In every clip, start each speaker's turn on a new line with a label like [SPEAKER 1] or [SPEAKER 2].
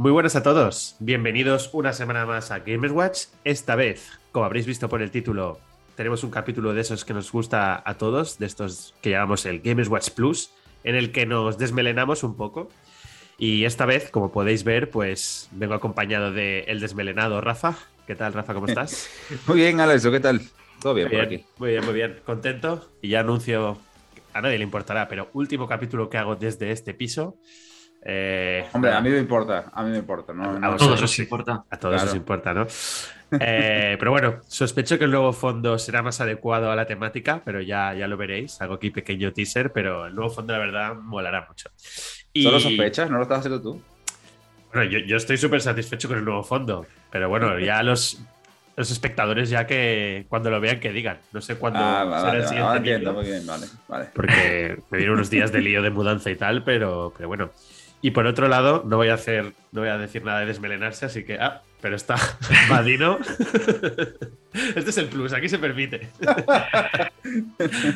[SPEAKER 1] Muy buenas a todos, bienvenidos una semana más a Gamers Watch. Esta vez, como habréis visto por el título, tenemos un capítulo de esos que nos gusta a todos, de estos que llamamos el Gamers Watch Plus, en el que nos desmelenamos un poco. Y esta vez, como podéis ver, pues vengo acompañado de el desmelenado Rafa. ¿Qué tal, Rafa? ¿Cómo estás?
[SPEAKER 2] muy bien, Alex, ¿qué tal? Todo bien,
[SPEAKER 1] muy
[SPEAKER 2] por
[SPEAKER 1] bien,
[SPEAKER 2] aquí.
[SPEAKER 1] Muy bien, muy bien. Contento. Y ya anuncio, a nadie le importará, pero último capítulo que hago desde este piso.
[SPEAKER 2] Eh, Hombre, a mí me importa, a mí me importa. ¿no?
[SPEAKER 3] A, todos os importa.
[SPEAKER 1] A todos os importa, ¿no? Eh, pero bueno, sospecho que el nuevo fondo será más adecuado a la temática, pero ya, ya lo veréis. Hago aquí pequeño teaser, pero el nuevo fondo, la verdad, molará mucho.
[SPEAKER 2] Y... ¿Solo sospechas? ¿No lo estás haciendo tú?
[SPEAKER 1] Bueno, yo, yo estoy súper satisfecho con el nuevo fondo, pero bueno, ya los, los espectadores ya que cuando lo vean que digan. No sé cuándo
[SPEAKER 2] ah, vale, será el siguiente. Vale, entiendo, muy bien, vale, vale.
[SPEAKER 1] Porque me vienen unos días de lío de mudanza y tal, pero, pero bueno. Y por otro lado, no voy a hacer, no voy a decir nada de desmelenarse, así que. Ah, pero está Vadino. este es el plus, aquí se permite.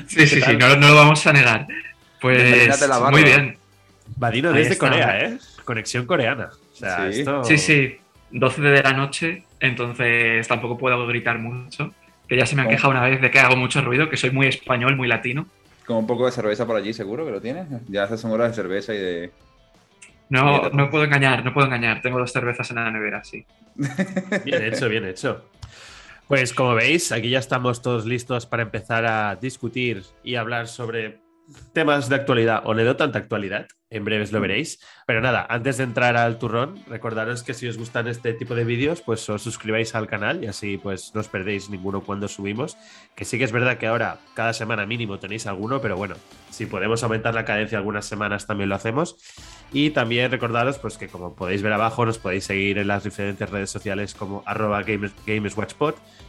[SPEAKER 3] sí, sí, sí, no, no, lo vamos a negar. Pues muy bien.
[SPEAKER 1] Vadino desde Corea, ¿eh? Conexión coreana. O sea,
[SPEAKER 3] sí.
[SPEAKER 1] Esto...
[SPEAKER 3] sí, sí, 12 de la noche, entonces tampoco puedo gritar mucho. Que ya se me han quejado una vez de que hago mucho ruido, que soy muy español, muy latino.
[SPEAKER 2] Con un poco de cerveza por allí, seguro que lo tienes. Ya hace son horas de cerveza y de.
[SPEAKER 3] No, no puedo engañar, no puedo engañar. Tengo dos cervezas en la nevera, sí.
[SPEAKER 1] Bien hecho, bien hecho. Pues como veis, aquí ya estamos todos listos para empezar a discutir y hablar sobre temas de actualidad o no tanta actualidad. En breves lo veréis. Pero nada, antes de entrar al turrón, recordaros que si os gustan este tipo de vídeos, pues os suscribáis al canal y así pues no os perdéis ninguno cuando subimos. Que sí que es verdad que ahora cada semana mínimo tenéis alguno, pero bueno, si podemos aumentar la cadencia algunas semanas también lo hacemos. Y también recordaros pues que como podéis ver abajo nos podéis seguir en las diferentes redes sociales como arroba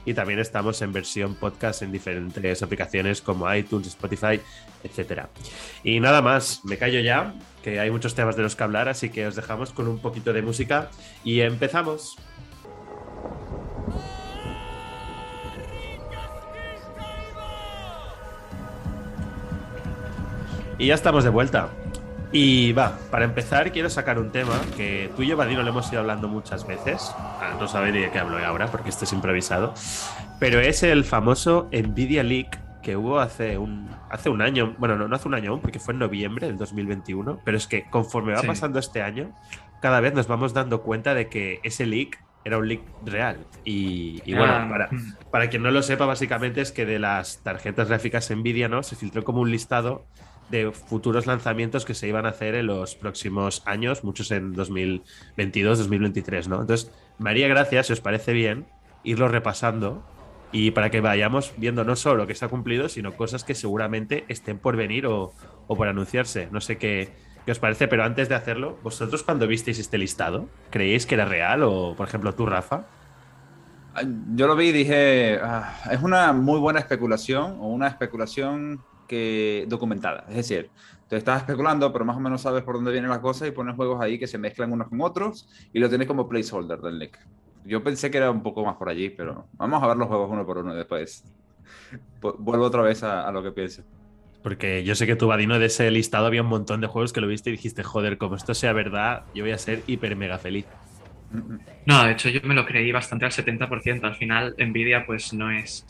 [SPEAKER 1] y también estamos en versión podcast en diferentes aplicaciones como iTunes, Spotify, etcétera. Y nada más, me callo ya, que hay muchos temas de los que hablar, así que os dejamos con un poquito de música y empezamos. Y ya estamos de vuelta. Y va, para empezar quiero sacar un tema que tú y yo, Vadino, lo hemos ido hablando muchas veces. Ah, no sabéis de qué hablo ahora porque esto es improvisado. Pero es el famoso Nvidia Leak que hubo hace un, hace un año. Bueno, no, no hace un año aún porque fue en noviembre del 2021. Pero es que conforme va sí. pasando este año, cada vez nos vamos dando cuenta de que ese leak era un leak real. Y, y bueno,
[SPEAKER 3] Ah,
[SPEAKER 1] para, para quien no lo sepa, básicamente es que de las tarjetas gráficas Nvidia, ¿no? Se filtró como un listado de futuros lanzamientos que se iban a hacer en los próximos años, muchos en 2022, 2023, ¿no? Entonces, me haría gracia, si os parece bien, irlo repasando y para que vayamos viendo no solo lo que se ha cumplido, sino cosas que seguramente estén por venir o, o por anunciarse. No sé qué, qué, os parece, pero antes de hacerlo, ¿vosotros cuando visteis este listado, creéis que era real? O, por ejemplo, tú, Rafa.
[SPEAKER 2] Yo lo vi y dije, ah, es una muy buena especulación o una especulación que documentada. Es decir, te estás especulando, pero más o menos sabes por dónde vienen las cosas y pones juegos ahí que se mezclan unos con otros y lo tienes como placeholder del leak. Yo pensé que era un poco más por allí, pero vamos a ver los juegos uno por uno y después. Vuelvo otra vez a, a lo que pienso.
[SPEAKER 1] Porque yo sé que tu Vadino de ese listado había un montón de juegos que lo viste y dijiste, joder, como esto sea verdad, yo voy a ser hiper mega feliz.
[SPEAKER 3] No, de hecho yo me lo creí bastante al 70%. Al final Nvidia pues no es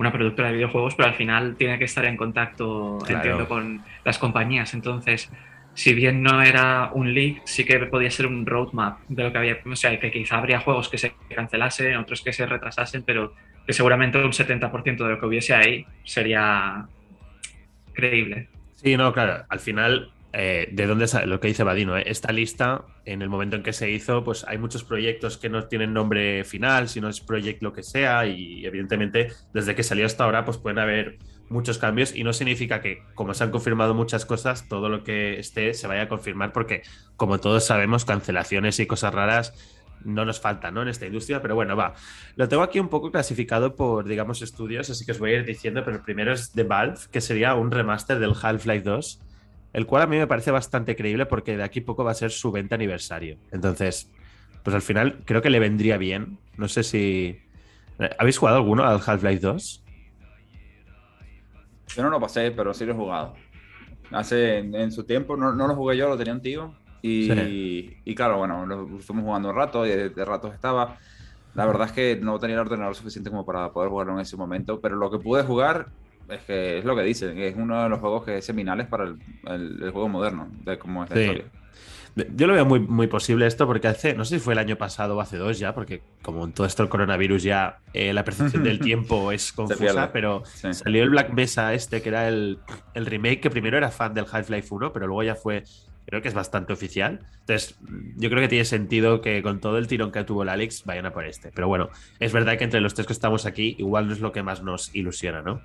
[SPEAKER 3] una productora de videojuegos, pero al final tiene que estar en contacto,
[SPEAKER 1] Claro.
[SPEAKER 3] entiendo, con las compañías. Entonces, si bien no era un leak, sí que podía ser un roadmap de lo que había. O sea, que quizá habría juegos que se cancelasen, otros que se retrasasen, pero que seguramente un 70% de lo que hubiese ahí sería creíble.
[SPEAKER 1] Sí, no, claro, al final, eh, de dónde sale lo que dice Vadino, eh? esta lista, en el momento en que se hizo, pues hay muchos proyectos que no tienen nombre final, sino es project lo que sea, y evidentemente, desde que salió hasta ahora, pues pueden haber muchos cambios y no significa que, como se han confirmado muchas cosas, todo lo que esté se vaya a confirmar, porque, como todos sabemos, cancelaciones y cosas raras no nos faltan ¿no? en esta industria, pero bueno, va. Lo tengo aquí un poco clasificado por, digamos, estudios, así que os voy a ir diciendo, pero el primero es de Valve, que sería un remaster del Half-Life 2, el cual a mí me parece bastante creíble porque de aquí poco va a ser su 20 aniversario. Entonces, pues al final creo que le vendría bien. No sé si... ¿Habéis jugado alguno al Half-Life 2?
[SPEAKER 2] Yo no lo pasé, pero sí lo he jugado. Hace, en, en su tiempo, no, no, lo jugué yo, lo tenía un tío. Y, y claro, bueno, lo fuimos jugando un rato y de, de ratos estaba. La verdad es que no tenía el ordenador suficiente como para poder jugarlo en ese momento, pero lo que pude jugar es que es lo que dicen, es uno de los juegos que es seminales para el, el- el juego moderno, de cómo es la
[SPEAKER 1] Sí.
[SPEAKER 2] historia.
[SPEAKER 1] Yo lo veo muy, muy posible esto porque hace, no sé si fue el año pasado o hace dos ya, porque como en todo esto el coronavirus ya eh, la percepción del tiempo es confusa, pero
[SPEAKER 2] Sí.
[SPEAKER 1] salió el Black Mesa este, que era el, el remake, que primero era fan del Half-Life 1, pero luego ya fue, creo que es bastante oficial. Entonces, yo creo que tiene sentido que con todo el tirón que tuvo el Alex vayan a por este. Pero bueno, es verdad que entre los tres que estamos aquí, igual no es lo que más nos ilusiona, ¿no?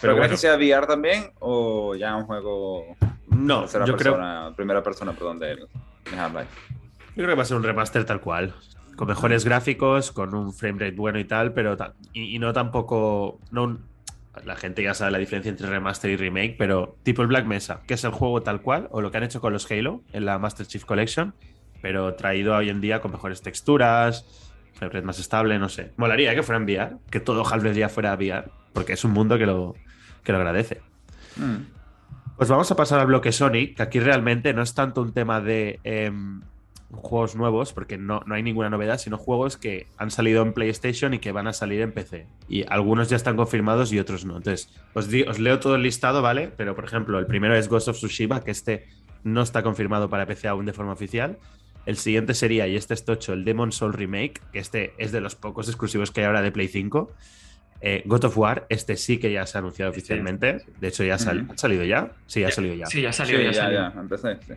[SPEAKER 2] ¿Pero crees
[SPEAKER 1] bueno,
[SPEAKER 2] que sea VR también o ya un juego
[SPEAKER 1] no,
[SPEAKER 2] tercera
[SPEAKER 1] yo creo,
[SPEAKER 2] persona, primera persona, perdón, de, de Half-Life?
[SPEAKER 1] Yo creo que va a ser un remaster tal cual. Con mejores gráficos, con un frame rate bueno y tal, pero ta- y, y no tampoco. No un- la gente ya sabe la diferencia entre remaster y remake, pero tipo el Black Mesa, que es el juego tal cual, o lo que han hecho con los Halo en la Master Chief Collection, pero traído hoy en día con mejores texturas, rate más estable, no sé. Molaría que fuera en VR, que todo Half-Life ya fuera VR, porque es un mundo que lo, que lo agradece.
[SPEAKER 2] Mm.
[SPEAKER 1] Pues vamos a pasar al bloque Sony, que aquí realmente no es tanto un tema de em, juegos nuevos, porque no, no hay ninguna novedad, sino juegos que han salido en PlayStation y que van a salir en PC. Y algunos ya están confirmados y otros no. Entonces, os, di- os leo todo el listado, ¿vale? Pero, por ejemplo, el primero es Ghost of Tsushima, que este no está confirmado para PC aún de forma oficial. El siguiente sería, y este es tocho, el Demon Soul Remake, que este es de los pocos exclusivos que hay ahora de Play 5. Eh, God of War, este sí que ya se ha anunciado oficialmente. De hecho, ya ha sal-
[SPEAKER 2] Ujú.
[SPEAKER 1] ¿ha salido ya. Sí, ha salido ya.
[SPEAKER 3] Sí, ya salió,
[SPEAKER 2] Sí,
[SPEAKER 3] ya,
[SPEAKER 2] ya,
[SPEAKER 3] salió.
[SPEAKER 2] ya, empecé. Sí.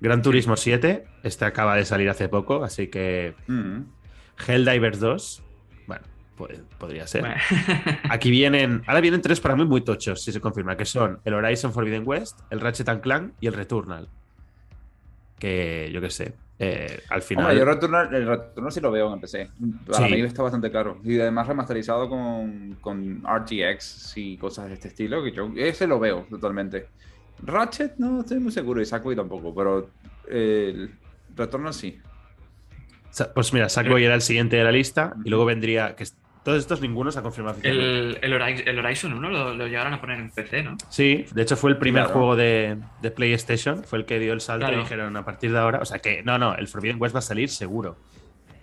[SPEAKER 1] Gran Turismo 7, este acaba de salir hace poco, así que
[SPEAKER 2] Mm.
[SPEAKER 1] Helldivers 2, bueno, pues, podría ser.
[SPEAKER 3] Bueno.
[SPEAKER 1] Aquí vienen, ahora vienen tres para mí muy tochos, si se confirma, que son el Horizon Forbidden West, el Ratchet and Clank y el Returnal. Que yo qué sé, eh, al final...
[SPEAKER 2] Hombre, yo Returnal, el Returnal sí lo veo en PC. Para
[SPEAKER 1] Sí.
[SPEAKER 2] mí está bastante claro. Y además remasterizado con, con RTX y cosas de este estilo, que yo ese lo veo totalmente. Ratchet no estoy muy seguro y Sackboy tampoco, pero eh, el Returnal sí.
[SPEAKER 1] Pues mira, Sackboy era el siguiente de la lista y luego vendría... que todos estos ninguno se ha confirmado.
[SPEAKER 3] El, el, Horizon, el Horizon 1 lo, lo llegaron a poner en PC, ¿no?
[SPEAKER 1] Sí, de hecho fue el primer
[SPEAKER 2] Claro.
[SPEAKER 1] juego de, de PlayStation, fue el que dio el salto y dijeron a partir de ahora, o sea que no, no, el Forbidden West va a salir seguro.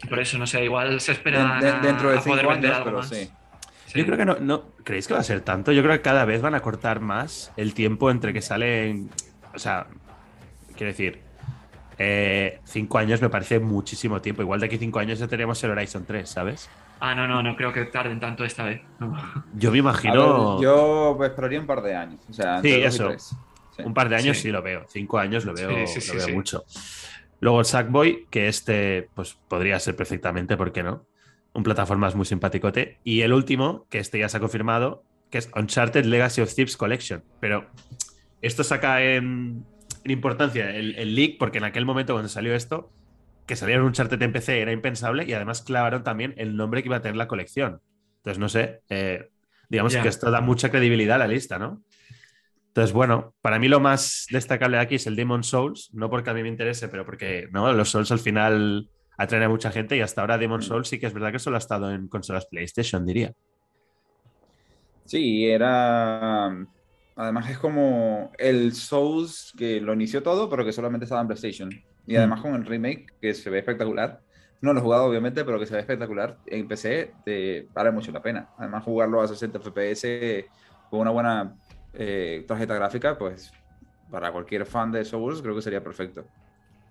[SPEAKER 3] Por eso, no sé, igual se espera
[SPEAKER 2] Den- de- dentro de
[SPEAKER 3] a poder
[SPEAKER 2] cinco
[SPEAKER 3] vender
[SPEAKER 2] años,
[SPEAKER 3] algo
[SPEAKER 2] pero
[SPEAKER 3] más.
[SPEAKER 2] sí.
[SPEAKER 3] Sí.
[SPEAKER 1] Yo creo que no, no. ¿Creéis que va a ser tanto? Yo creo que cada vez van a cortar más el tiempo entre que salen. O sea, quiero decir, eh, cinco años me parece muchísimo tiempo. Igual de aquí cinco años ya tenemos el Horizon 3, ¿sabes?
[SPEAKER 3] Ah, no, no, no creo que tarden tanto esta vez. no.
[SPEAKER 1] Yo me imagino
[SPEAKER 2] ver, yo esperaría un par de años. O sea,
[SPEAKER 1] Sí, eso.
[SPEAKER 2] Sí.
[SPEAKER 1] un par de años sí.
[SPEAKER 3] Sí.
[SPEAKER 1] lo veo. Cinco años lo veo,
[SPEAKER 3] Sí, sí, sí,
[SPEAKER 1] lo veo
[SPEAKER 3] sí.
[SPEAKER 1] mucho. Luego el Sackboy, que este pues podría ser perfectamente, ¿por qué no? Un plataformas muy simpaticote. Y el último, que este ya se ha confirmado, que es Uncharted Legacy of Thieves Collection. Pero esto saca en, en importancia el, el leak, porque en aquel momento cuando salió esto, que saliera un Uncharted en PC era impensable y además clavaron también el nombre que iba a tener la colección. Entonces, no sé, eh, digamos que esto da mucha credibilidad a la lista, ¿no? Entonces, bueno, para mí lo más destacable de aquí es el Demon Souls, no porque a mí me interese, pero porque ¿no? los Souls al final atraen a mucha gente y hasta ahora Demon
[SPEAKER 2] Mm.
[SPEAKER 1] Souls sí que es verdad que solo ha estado en consolas PlayStation, diría.
[SPEAKER 2] Sí, era. Además, es como el Souls que lo inició todo, pero que solamente estaba en PlayStation. Y
[SPEAKER 1] Mm.
[SPEAKER 2] además, con el remake, que se ve espectacular. No lo he jugado, obviamente, pero que se ve espectacular. En PC te vale mucho la pena. Además, jugarlo a 60 FPS con una buena eh, tarjeta gráfica, pues para cualquier fan de Souls, creo que sería perfecto.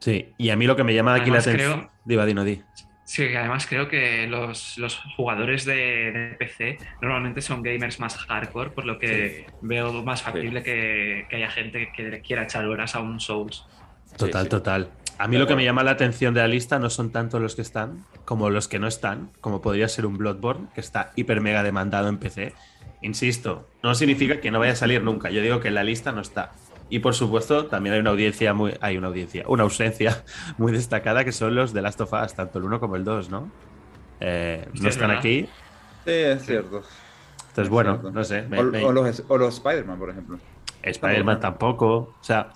[SPEAKER 1] Sí, y a mí lo que me llama aquí
[SPEAKER 3] Además,
[SPEAKER 1] la atención.
[SPEAKER 3] creo-
[SPEAKER 1] Diva, Dino, di.
[SPEAKER 3] Sí, además creo que los, los jugadores de, de PC normalmente son gamers más hardcore, por lo que veo más factible que, que haya gente que quiera echar horas a un Souls.
[SPEAKER 1] Total,
[SPEAKER 2] sí.
[SPEAKER 1] total. A mí lo que me llama la atención de la lista no son tanto los que están como los que no están, como podría ser un Bloodborne, que está hiper mega demandado en PC. Insisto, no significa que no vaya a salir nunca. Yo digo que en la lista no está. Y por supuesto, también hay una audiencia muy. Hay una audiencia, una ausencia muy destacada que son los de Last of Us, tanto el 1 como el 2, ¿no? Eh,
[SPEAKER 3] Sí,
[SPEAKER 1] no
[SPEAKER 3] es
[SPEAKER 1] están
[SPEAKER 3] verdad.
[SPEAKER 1] aquí.
[SPEAKER 2] Sí, es cierto.
[SPEAKER 1] Entonces,
[SPEAKER 2] Es
[SPEAKER 1] bueno,
[SPEAKER 2] cierto.
[SPEAKER 1] no sé. me-
[SPEAKER 2] O,
[SPEAKER 1] me-
[SPEAKER 2] o los, o los Spider-Man, por ejemplo.
[SPEAKER 1] Spider-Man tampoco. O sea,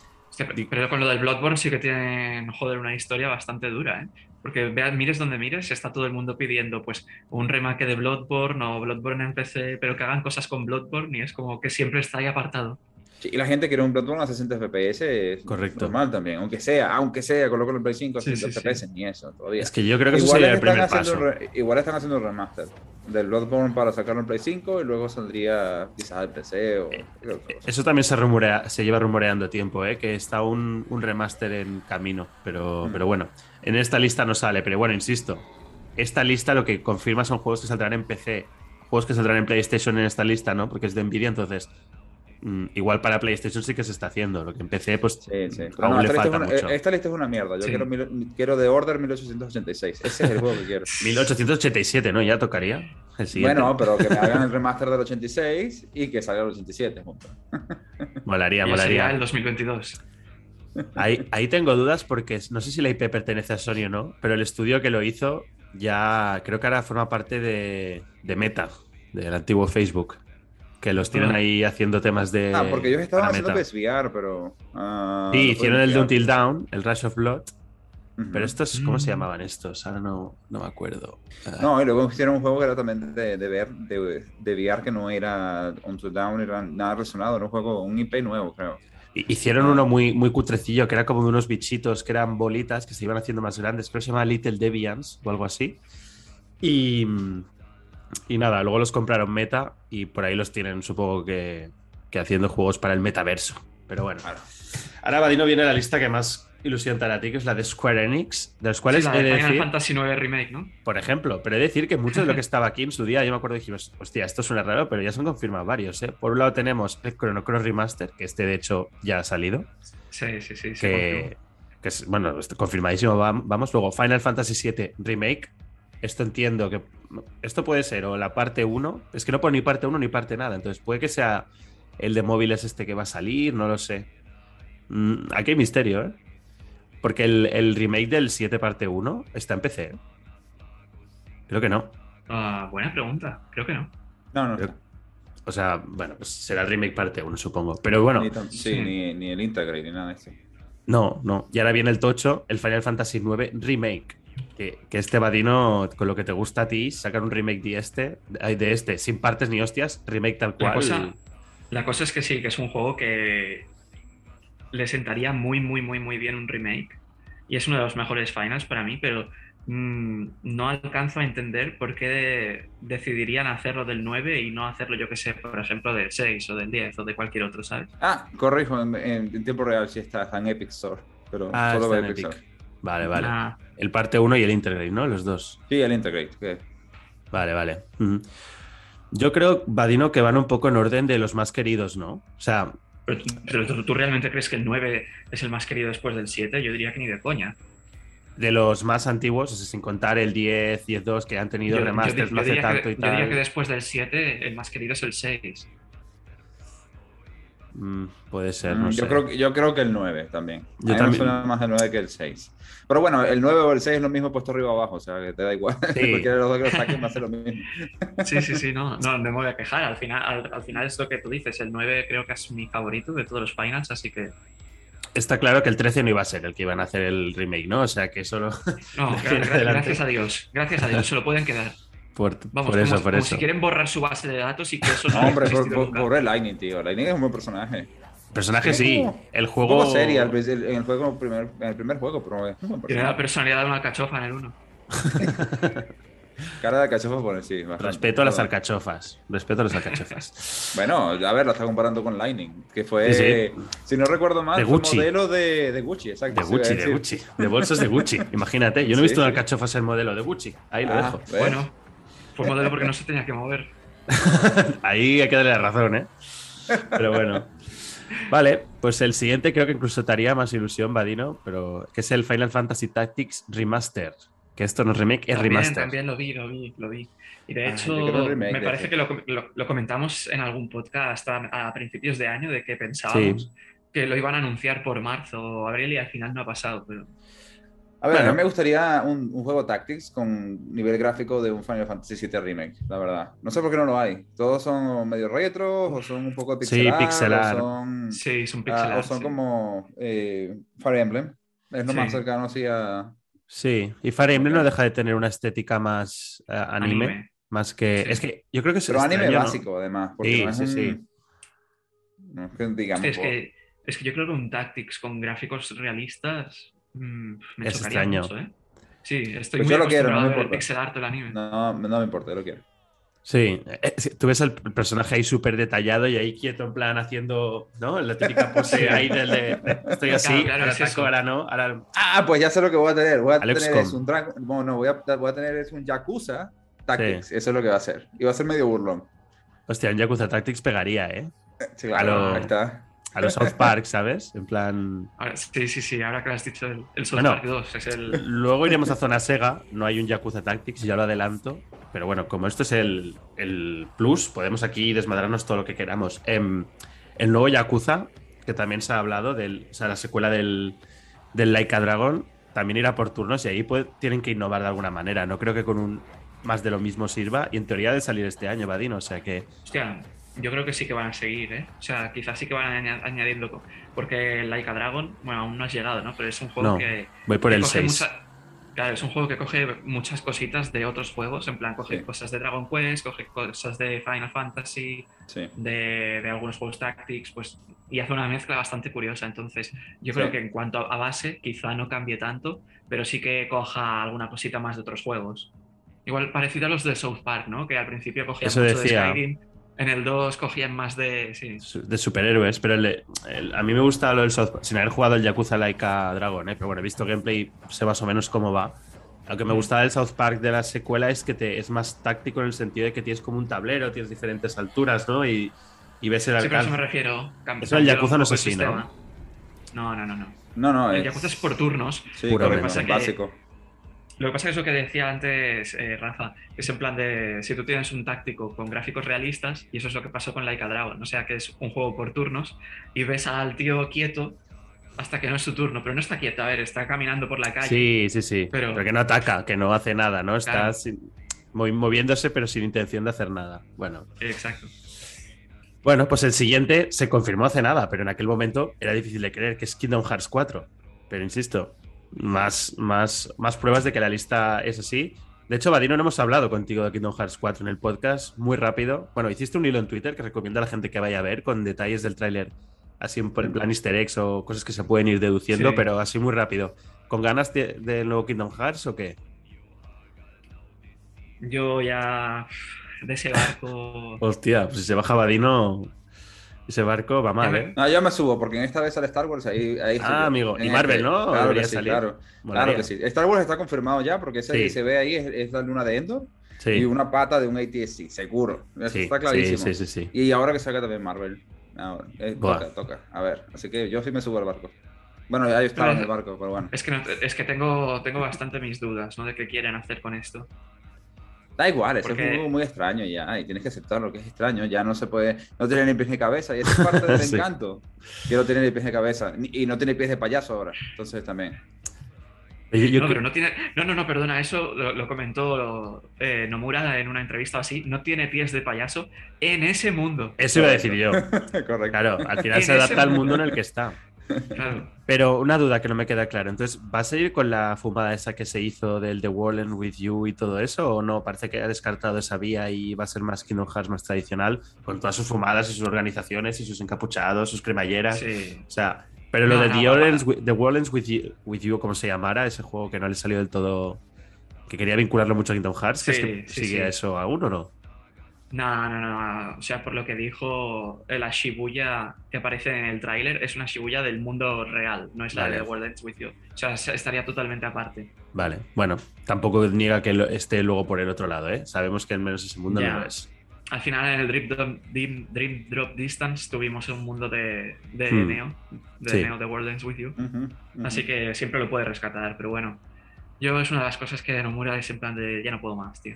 [SPEAKER 3] pero con lo del Bloodborne sí que tienen, joder, una historia bastante dura, ¿eh? Porque veas, mires donde mires, está todo el mundo pidiendo pues un remake de Bloodborne o Bloodborne en PC, pero que hagan cosas con Bloodborne y es como que siempre está ahí apartado.
[SPEAKER 2] Sí, y la gente quiere un Bloodborne a 60 FPS, es
[SPEAKER 1] Correcto.
[SPEAKER 2] normal también, aunque sea, aunque sea, coloco el Play 5 a
[SPEAKER 3] Sí,
[SPEAKER 2] 60
[SPEAKER 3] sí,
[SPEAKER 2] FPS, ni eso todavía.
[SPEAKER 1] Es que yo creo que eso
[SPEAKER 2] Igual
[SPEAKER 1] sería el primer
[SPEAKER 2] haciendo
[SPEAKER 1] paso.
[SPEAKER 2] un re- igual están haciendo un remaster del Bloodborne para sacarlo en Play 5 y luego saldría quizás al PC o
[SPEAKER 1] Eh. Eso también se rumorea, se lleva rumoreando tiempo, ¿eh? que está un, un remaster en camino. Pero,
[SPEAKER 2] Mm.
[SPEAKER 1] pero bueno, en esta lista no sale. Pero bueno, insisto, esta lista lo que confirma son juegos que saldrán en PC, juegos que saldrán en PlayStation en esta lista, ¿no? Porque es de Nvidia, entonces igual para PlayStation sí que se está haciendo. Lo que en PC, pues
[SPEAKER 2] Sí, sí. Pero
[SPEAKER 1] aún
[SPEAKER 2] no,
[SPEAKER 1] le
[SPEAKER 2] esta, lista
[SPEAKER 1] falta
[SPEAKER 2] es una,
[SPEAKER 1] mucho.
[SPEAKER 2] esta lista es una mierda. Yo
[SPEAKER 3] Sí.
[SPEAKER 2] quiero, mil- quiero The Order 1886. Ese es el juego que quiero.
[SPEAKER 1] 1887, ¿no? Ya tocaría. El siguiente.
[SPEAKER 2] Bueno, pero que me hagan el remaster del 86 y que salga el 87 junto.
[SPEAKER 1] molaría,
[SPEAKER 3] Y
[SPEAKER 1] molaría.
[SPEAKER 3] sería el 2022.
[SPEAKER 1] Ahí, ahí tengo dudas porque no sé si la IP pertenece a Sony o no, pero el estudio que lo hizo ya creo que ahora forma parte de, de Meta, del antiguo Facebook, que los tienen
[SPEAKER 3] Ah.
[SPEAKER 1] ahí haciendo temas de.
[SPEAKER 2] Ah, porque ellos estaban haciendo
[SPEAKER 1] Meta.
[SPEAKER 2] desviar, pero. ah,
[SPEAKER 1] Sí,
[SPEAKER 2] no
[SPEAKER 1] hicieron el de. Until Down, el Rush of Blood,
[SPEAKER 2] Ujú.
[SPEAKER 1] pero estos, ¿cómo se
[SPEAKER 3] Mm.
[SPEAKER 1] llamaban estos? Ahora no, no me acuerdo. Ah,
[SPEAKER 2] No, y luego hicieron un juego que era también de, de ver, de, de VR que no era Until Down, era nada relacionado, era un juego, un IP nuevo, creo.
[SPEAKER 1] hi- Hicieron uno muy, muy cutrecillo, que era como de unos bichitos que eran bolitas que se iban haciendo más grandes. Creo que se llama Little Deviants o algo así. Y, y nada, luego los compraron Meta y por ahí los tienen, supongo que, que haciendo juegos para el metaverso. Pero bueno.
[SPEAKER 2] Claro.
[SPEAKER 1] Ahora, Vadino, viene la lista que más ilusión te hará a ti, que es la de Square Enix, de los
[SPEAKER 3] Sí,
[SPEAKER 1] cuales
[SPEAKER 3] la
[SPEAKER 1] he
[SPEAKER 3] de Final
[SPEAKER 1] decir,
[SPEAKER 3] Fantasy IX Remake, ¿no?
[SPEAKER 1] por ejemplo, pero he de decir que mucho de lo que estaba aquí en su día, yo me acuerdo que dijimos, hostia, esto suena raro, pero ya se han confirmado varios. ¿eh? Por un lado tenemos el Chrono Cross Remaster, que este de hecho ya ha salido,
[SPEAKER 3] Sí, sí, sí. sí
[SPEAKER 1] que, que es, bueno, está confirmadísimo, vam- vamos. Luego, Final Fantasy VII Remake. Esto entiendo que. Esto puede ser o la parte 1. Es que no pone ni parte 1 ni parte nada. Entonces, puede que sea el de móviles este que va a salir, no lo sé. Mm, aquí hay misterio, ¿eh? Porque el, el remake del 7 parte 1 está en PC. ¿eh? Creo que no.
[SPEAKER 3] Ah, buena pregunta. Creo que no.
[SPEAKER 2] No, no.
[SPEAKER 1] Creo- O sea, bueno, pues será el remake parte 1, supongo. Pero bueno,
[SPEAKER 2] ni, tan- sí,
[SPEAKER 3] sí.
[SPEAKER 2] Ni, ni el Integrate ni nada de esto.
[SPEAKER 1] No, no. Y ahora viene el tocho, el Final Fantasy IX Remake. Que, que este vadino, con lo que te gusta a ti, sacar un remake de este, de este, sin partes ni hostias, remake tal
[SPEAKER 3] La
[SPEAKER 1] cual.
[SPEAKER 3] cosa, la cosa es que sí, que es un juego que le sentaría muy, muy, muy, muy bien un remake. Y es uno de los mejores finals para mí, pero mm, no alcanzo a entender por qué decidirían hacerlo del 9 y no hacerlo, yo que sé, por ejemplo, del 6 o del 10 o de cualquier otro, ¿sabes?
[SPEAKER 2] Ah, corrijo, en, en- en tiempo real sí está, está en Epic Store. Pero
[SPEAKER 1] Ah,
[SPEAKER 2] solo
[SPEAKER 1] está
[SPEAKER 2] de
[SPEAKER 1] en
[SPEAKER 2] Epic
[SPEAKER 1] Epic.
[SPEAKER 2] Store.
[SPEAKER 1] Vale, vale.
[SPEAKER 3] Ah,
[SPEAKER 1] El parte 1 y el Integrate, ¿no? Los dos.
[SPEAKER 2] Sí, el Integrate. que-
[SPEAKER 1] Vale, vale. Ujú. Yo creo, Vadino, que van un poco en orden de los más queridos, ¿no? O sea,
[SPEAKER 3] pero, pero ¿tú, tú realmente crees que el 9 es el más querido después del 7? Yo diría que ni de coña.
[SPEAKER 1] de los más antiguos, o sea, sin contar el 10, 10, 2 que han tenido
[SPEAKER 3] Yo- yo
[SPEAKER 1] remasters no
[SPEAKER 3] yo
[SPEAKER 1] hace
[SPEAKER 3] diría que-
[SPEAKER 1] tanto y
[SPEAKER 3] Yo diría que
[SPEAKER 1] tal.
[SPEAKER 3] después del 7 el más querido es el 6.
[SPEAKER 1] Mm, puede ser,
[SPEAKER 2] Mm,
[SPEAKER 1] no
[SPEAKER 2] yo,
[SPEAKER 1] sé.
[SPEAKER 2] creo, que- yo creo que el 9 también.
[SPEAKER 1] Yo
[SPEAKER 2] a mí
[SPEAKER 1] también.
[SPEAKER 2] me suena más el 9 que el 6. Pero bueno, el 9 o el 6 es lo mismo puesto arriba o abajo, o sea, que te da igual.
[SPEAKER 1] Sí.
[SPEAKER 2] Cualquiera de los dos que lo saquen va a ser lo mismo.
[SPEAKER 3] Sí, sí, sí, no, no, no me voy a quejar. Al final, al, al final es lo que tú dices. El 9 creo que es mi favorito de todos los finals, así que.
[SPEAKER 1] Está claro que el 13 no iba a ser el que iban a hacer el remake, ¿no? O sea que solo
[SPEAKER 3] No,
[SPEAKER 1] De aquí en
[SPEAKER 3] gra- gra-
[SPEAKER 1] adelante.
[SPEAKER 3] gracias a Dios. Gracias a Dios, se lo pueden quedar.
[SPEAKER 1] Por,
[SPEAKER 3] Vamos,
[SPEAKER 1] por eso,
[SPEAKER 3] como,
[SPEAKER 1] por
[SPEAKER 3] como
[SPEAKER 1] eso.
[SPEAKER 3] si quieren borrar su base de datos y que eso no
[SPEAKER 2] hombre, el Lightning, tío. Lightning es un buen personaje.
[SPEAKER 1] Personaje
[SPEAKER 2] Sí, como-
[SPEAKER 1] el juego...
[SPEAKER 2] en el, juego primer, en el primer juego, pero es un buen
[SPEAKER 3] Tiene la personalidad de una cachofa en el 1.
[SPEAKER 2] Cara de cachofa por sí. bastante.
[SPEAKER 1] Respeto a las alcachofas. Respeto a las alcachofas.
[SPEAKER 2] Bueno, a ver, la está comparando con Lightning, que fue,
[SPEAKER 1] Sí, sí.
[SPEAKER 2] si no recuerdo mal,
[SPEAKER 1] De
[SPEAKER 2] fue modelo de, de Gucci, exacto.
[SPEAKER 1] De Gucci, de. Gucci. De bolsos de Gucci. Imagínate, yo no he visto
[SPEAKER 2] sí.
[SPEAKER 1] alcachofas en modelo de Gucci. Ahí lo
[SPEAKER 2] Ah,
[SPEAKER 1] dejo.
[SPEAKER 2] ¿ves?
[SPEAKER 3] Bueno, fue modelo porque no se tenía que mover.
[SPEAKER 1] Ahí hay que darle la razón, ¿eh? Pero bueno. Vale, pues el siguiente creo que incluso te haría más ilusión, Vadino, pero que es el Final Fantasy Tactics Remaster. Que esto no es remake, es
[SPEAKER 3] También,
[SPEAKER 1] remaster.
[SPEAKER 3] también lo vi, lo vi, lo vi. Y de
[SPEAKER 2] Ah,
[SPEAKER 3] hecho, me parece que lo, lo- lo comentamos en algún podcast a, a principios de año de que pensábamos
[SPEAKER 1] Sí.
[SPEAKER 3] que lo iban a anunciar por marzo o abril y al final no ha pasado. Pero
[SPEAKER 2] A ver, a mí me gustaría un, un juego Tactics con nivel gráfico de un Final Fantasy VII Remake, la verdad. No sé por qué no lo hay. Todos son medio retro, o son un poco
[SPEAKER 1] Sí,
[SPEAKER 2] pixelar,
[SPEAKER 1] pixelar.
[SPEAKER 2] O son,
[SPEAKER 3] sí, es un
[SPEAKER 2] ah,
[SPEAKER 3] pixel
[SPEAKER 2] o
[SPEAKER 3] art,
[SPEAKER 2] son
[SPEAKER 3] sí.
[SPEAKER 2] como eh, Fire Emblem. Es lo
[SPEAKER 3] Sí.
[SPEAKER 2] más cercano así a...
[SPEAKER 1] Sí, y Fire Emblem no deja de tener una estética más eh, anime,
[SPEAKER 3] Anime.
[SPEAKER 1] más que.
[SPEAKER 3] Sí.
[SPEAKER 1] Es que yo creo que es
[SPEAKER 2] Pero anime básico, además. Porque
[SPEAKER 1] Sí,
[SPEAKER 2] no es
[SPEAKER 1] sí,
[SPEAKER 2] un-
[SPEAKER 1] sí.
[SPEAKER 2] No es que digamos.
[SPEAKER 3] Es que, es que yo creo que un Tactics con gráficos realistas mm, me
[SPEAKER 1] Es extraño.
[SPEAKER 3] mucho, ¿eh? Sí, estoy
[SPEAKER 2] Pues
[SPEAKER 3] muy
[SPEAKER 2] yo lo quiero, no me importa.
[SPEAKER 3] pixel art del anime.
[SPEAKER 2] No, no me importa, yo lo quiero.
[SPEAKER 1] Sí, eh, sí, tú ves el personaje ahí súper detallado y ahí quieto, en plan haciendo, ¿no? La típica pose ahí del de estoy así,
[SPEAKER 3] Claro, claro,
[SPEAKER 1] ahora
[SPEAKER 3] es
[SPEAKER 1] no, ahora.
[SPEAKER 2] Ah, pues ya sé lo que voy a tener. Voy a
[SPEAKER 1] Alex
[SPEAKER 2] tener
[SPEAKER 1] Com.
[SPEAKER 2] es un Dragon. Bueno, no, voy a, voy a tener es un Yakuza Tactics. Eso es lo que va a ser. Y va a ser medio burlón.
[SPEAKER 1] Hostia, en Yakuza Tactics pegaría, ¿eh?
[SPEAKER 2] Sí, claro,
[SPEAKER 1] lo-
[SPEAKER 2] ahí está.
[SPEAKER 1] A los South Park, ¿sabes? En plan.
[SPEAKER 3] Ahora- sí, sí, sí, ahora que lo has dicho, el, el South
[SPEAKER 1] Bueno.
[SPEAKER 3] Park 2 es el...
[SPEAKER 1] Luego iremos a zona Sega, no hay un Yakuza Tactics, ya lo adelanto. Pero bueno, como esto es el, el plus, podemos aquí desmadrarnos todo lo que queramos. Em, el nuevo Yakuza, que también se ha hablado, del, o sea, la secuela del, del Laika Dragon, también irá por turnos y ahí pues, tienen que innovar de alguna manera. No creo que con un más de lo mismo sirva y en teoría de salir este año, Vadino. O sea que
[SPEAKER 3] Hostia, yo creo que sí que van a seguir, ¿eh? O sea, quizás sí que van a aña- añadiendo... Porque el Laika Dragon, bueno, aún no has llegado, ¿no? Pero es un juego
[SPEAKER 1] No,
[SPEAKER 3] que...
[SPEAKER 1] voy por
[SPEAKER 3] que
[SPEAKER 1] el
[SPEAKER 3] coge
[SPEAKER 1] 6.
[SPEAKER 3] mucha- Claro, es un juego que coge muchas cositas de otros juegos, en plan, coge
[SPEAKER 2] Sí.
[SPEAKER 3] cosas de Dragon Quest, coge cosas de Final Fantasy,
[SPEAKER 2] Sí.
[SPEAKER 3] de, de algunos juegos Tactics, pues, y hace una mezcla bastante curiosa. Entonces, yo
[SPEAKER 2] Sí.
[SPEAKER 3] creo que en cuanto a base, quizá no cambie tanto, pero sí que coja alguna cosita más de otros juegos. Igual parecido a los de South Park, ¿no? Que al principio cogían
[SPEAKER 1] Eso
[SPEAKER 3] mucho
[SPEAKER 1] decía.
[SPEAKER 3] de Skyrim, en el 2 cogían más de... Sí,
[SPEAKER 1] su- de superhéroes, pero el- el- a mí me gusta lo del South Park, sin haber jugado el Yakuza Laika Dragon, ¿eh? pero bueno, he visto gameplay, sé más o menos cómo va. Lo que me
[SPEAKER 3] Mm.
[SPEAKER 1] gusta del South Park de la secuela es que te, es más táctico en el sentido de que tienes como un tablero, tienes diferentes alturas, ¿no? Y, y ves el
[SPEAKER 3] sí pero a eso me
[SPEAKER 1] alcance.
[SPEAKER 3] refiero.
[SPEAKER 1] Eso el Yakuza no es así, ¿no?
[SPEAKER 3] No, no, no, no.
[SPEAKER 2] No, no,
[SPEAKER 3] El
[SPEAKER 2] es.
[SPEAKER 3] Yakuza es por turnos.
[SPEAKER 2] Sí,
[SPEAKER 1] Puramente.
[SPEAKER 2] correcto,
[SPEAKER 3] Pasa que-
[SPEAKER 2] básico.
[SPEAKER 3] Lo que pasa es lo que decía antes eh, Rafa, que es en plan de si tú tienes un táctico con gráficos realistas, y eso es lo que pasó con Laika Dragon, o sea que es un juego por turnos, y ves al tío quieto hasta que no es su turno, pero no está quieto, a ver, está caminando por la calle.
[SPEAKER 1] Sí, sí, sí. Pero...
[SPEAKER 3] Pero-
[SPEAKER 1] que no ataca, que no hace nada, ¿no? Está
[SPEAKER 3] Claro.
[SPEAKER 1] sin- movi- moviéndose pero sin intención de hacer nada. Bueno.
[SPEAKER 3] Exacto.
[SPEAKER 1] Bueno, pues el siguiente se confirmó hace nada, pero en aquel momento era difícil de creer, que es Kingdom Hearts 4. Pero insisto, más, más, más pruebas de que la lista es así. De hecho, Vadino, no hemos hablado contigo de Kingdom Hearts 4 en el podcast, muy rápido. Bueno, hiciste un hilo en Twitter que recomiendo a la gente que vaya a ver con detalles del tráiler, así en plan easter eggs o cosas que se pueden ir deduciendo,
[SPEAKER 3] Sí.
[SPEAKER 1] pero así muy rápido. ¿Con ganas de- del nuevo Kingdom Hearts o qué?
[SPEAKER 3] Yo ya de ese barco...
[SPEAKER 1] Hostia, pues si se baja Vadino, ese barco va mal, ¿eh?
[SPEAKER 3] me-
[SPEAKER 2] No, yo me subo, porque en esta vez sale Star Wars, ahí, ahí
[SPEAKER 1] Ah, amigo,
[SPEAKER 2] En
[SPEAKER 1] y Marvel,
[SPEAKER 2] este-
[SPEAKER 1] ¿no?
[SPEAKER 2] Claro que sí,
[SPEAKER 1] salir.
[SPEAKER 2] claro. Que sí. Star Wars está confirmado ya, porque ese
[SPEAKER 1] Sí.
[SPEAKER 2] que se ve ahí es, es la luna de Endor
[SPEAKER 1] Sí,
[SPEAKER 2] y una pata de un ATSC, seguro. Eso
[SPEAKER 1] sí,
[SPEAKER 2] está clarísimo.
[SPEAKER 1] sí, sí, sí.
[SPEAKER 2] Y ahora que salga también Marvel. Ahora, eh, toca, toca. A ver, así que yo sí me subo al barco. Bueno, ya yo estaba en el barco, pero bueno.
[SPEAKER 3] Es que, no- es que tengo, tengo bastante mis dudas, ¿no? De qué quieren hacer con esto.
[SPEAKER 2] Da igual, es
[SPEAKER 3] Porque-
[SPEAKER 2] un juego muy extraño ya, y tienes que aceptarlo, que es extraño, ya no se puede, no tiene ni pies ni cabeza, y eso es parte del
[SPEAKER 1] Sí.
[SPEAKER 2] encanto, que no tiene ni pies ni cabeza, y no tiene pies de payaso ahora, entonces también.
[SPEAKER 1] Yo- yo-
[SPEAKER 3] No, pero no tiene. No, no, no, perdona, eso lo, lo comentó eh, Nomura en una entrevista o así. No tiene pies de payaso en ese mundo.
[SPEAKER 1] Eso iba a decir yo.
[SPEAKER 2] Correcto.
[SPEAKER 1] Claro, al final se adapta al mundo. en el que está.
[SPEAKER 3] Claro.
[SPEAKER 1] Pero una duda que no me queda clara. Entonces, ¿va a seguir con la fumada esa que se hizo del The World and With You y todo eso? ¿O no? Parece que ha descartado esa vía y va a ser más Kingdom Hearts más tradicional, con todas sus fumadas y sus organizaciones y sus encapuchados, sus cremalleras.
[SPEAKER 3] Sí.
[SPEAKER 1] O sea, pero lo de
[SPEAKER 3] no,
[SPEAKER 1] The, The World Ends With You, With You, como se llamara, ese juego que no le salió del todo. que quería vincularlo mucho a Kingdom Hearts,
[SPEAKER 3] Sí,
[SPEAKER 1] ¿crees que
[SPEAKER 3] sí,
[SPEAKER 1] sigue
[SPEAKER 3] sí.
[SPEAKER 1] a eso aún o no?
[SPEAKER 3] No, no, no. O sea, por lo que dijo, eh, la Shibuya que aparece en el tráiler es una Shibuya del mundo real, no es la
[SPEAKER 1] Vale.
[SPEAKER 3] de World Ends With You. O sea, se- estaría totalmente aparte.
[SPEAKER 1] Vale, bueno, tampoco niega que lo- esté luego por el otro lado, ¿eh? Sabemos que al menos ese mundo no lo es.
[SPEAKER 3] Al final, en el Dream Drop, Dream, Dream Drop Distance tuvimos un mundo de, de
[SPEAKER 1] Hmm.
[SPEAKER 3] Neo, de
[SPEAKER 1] Sí.
[SPEAKER 3] Neo de World Ends With You. Así que siempre lo puede rescatar, pero bueno. Yo es una de las cosas que Nomura es en plan de ya no puedo más, tío.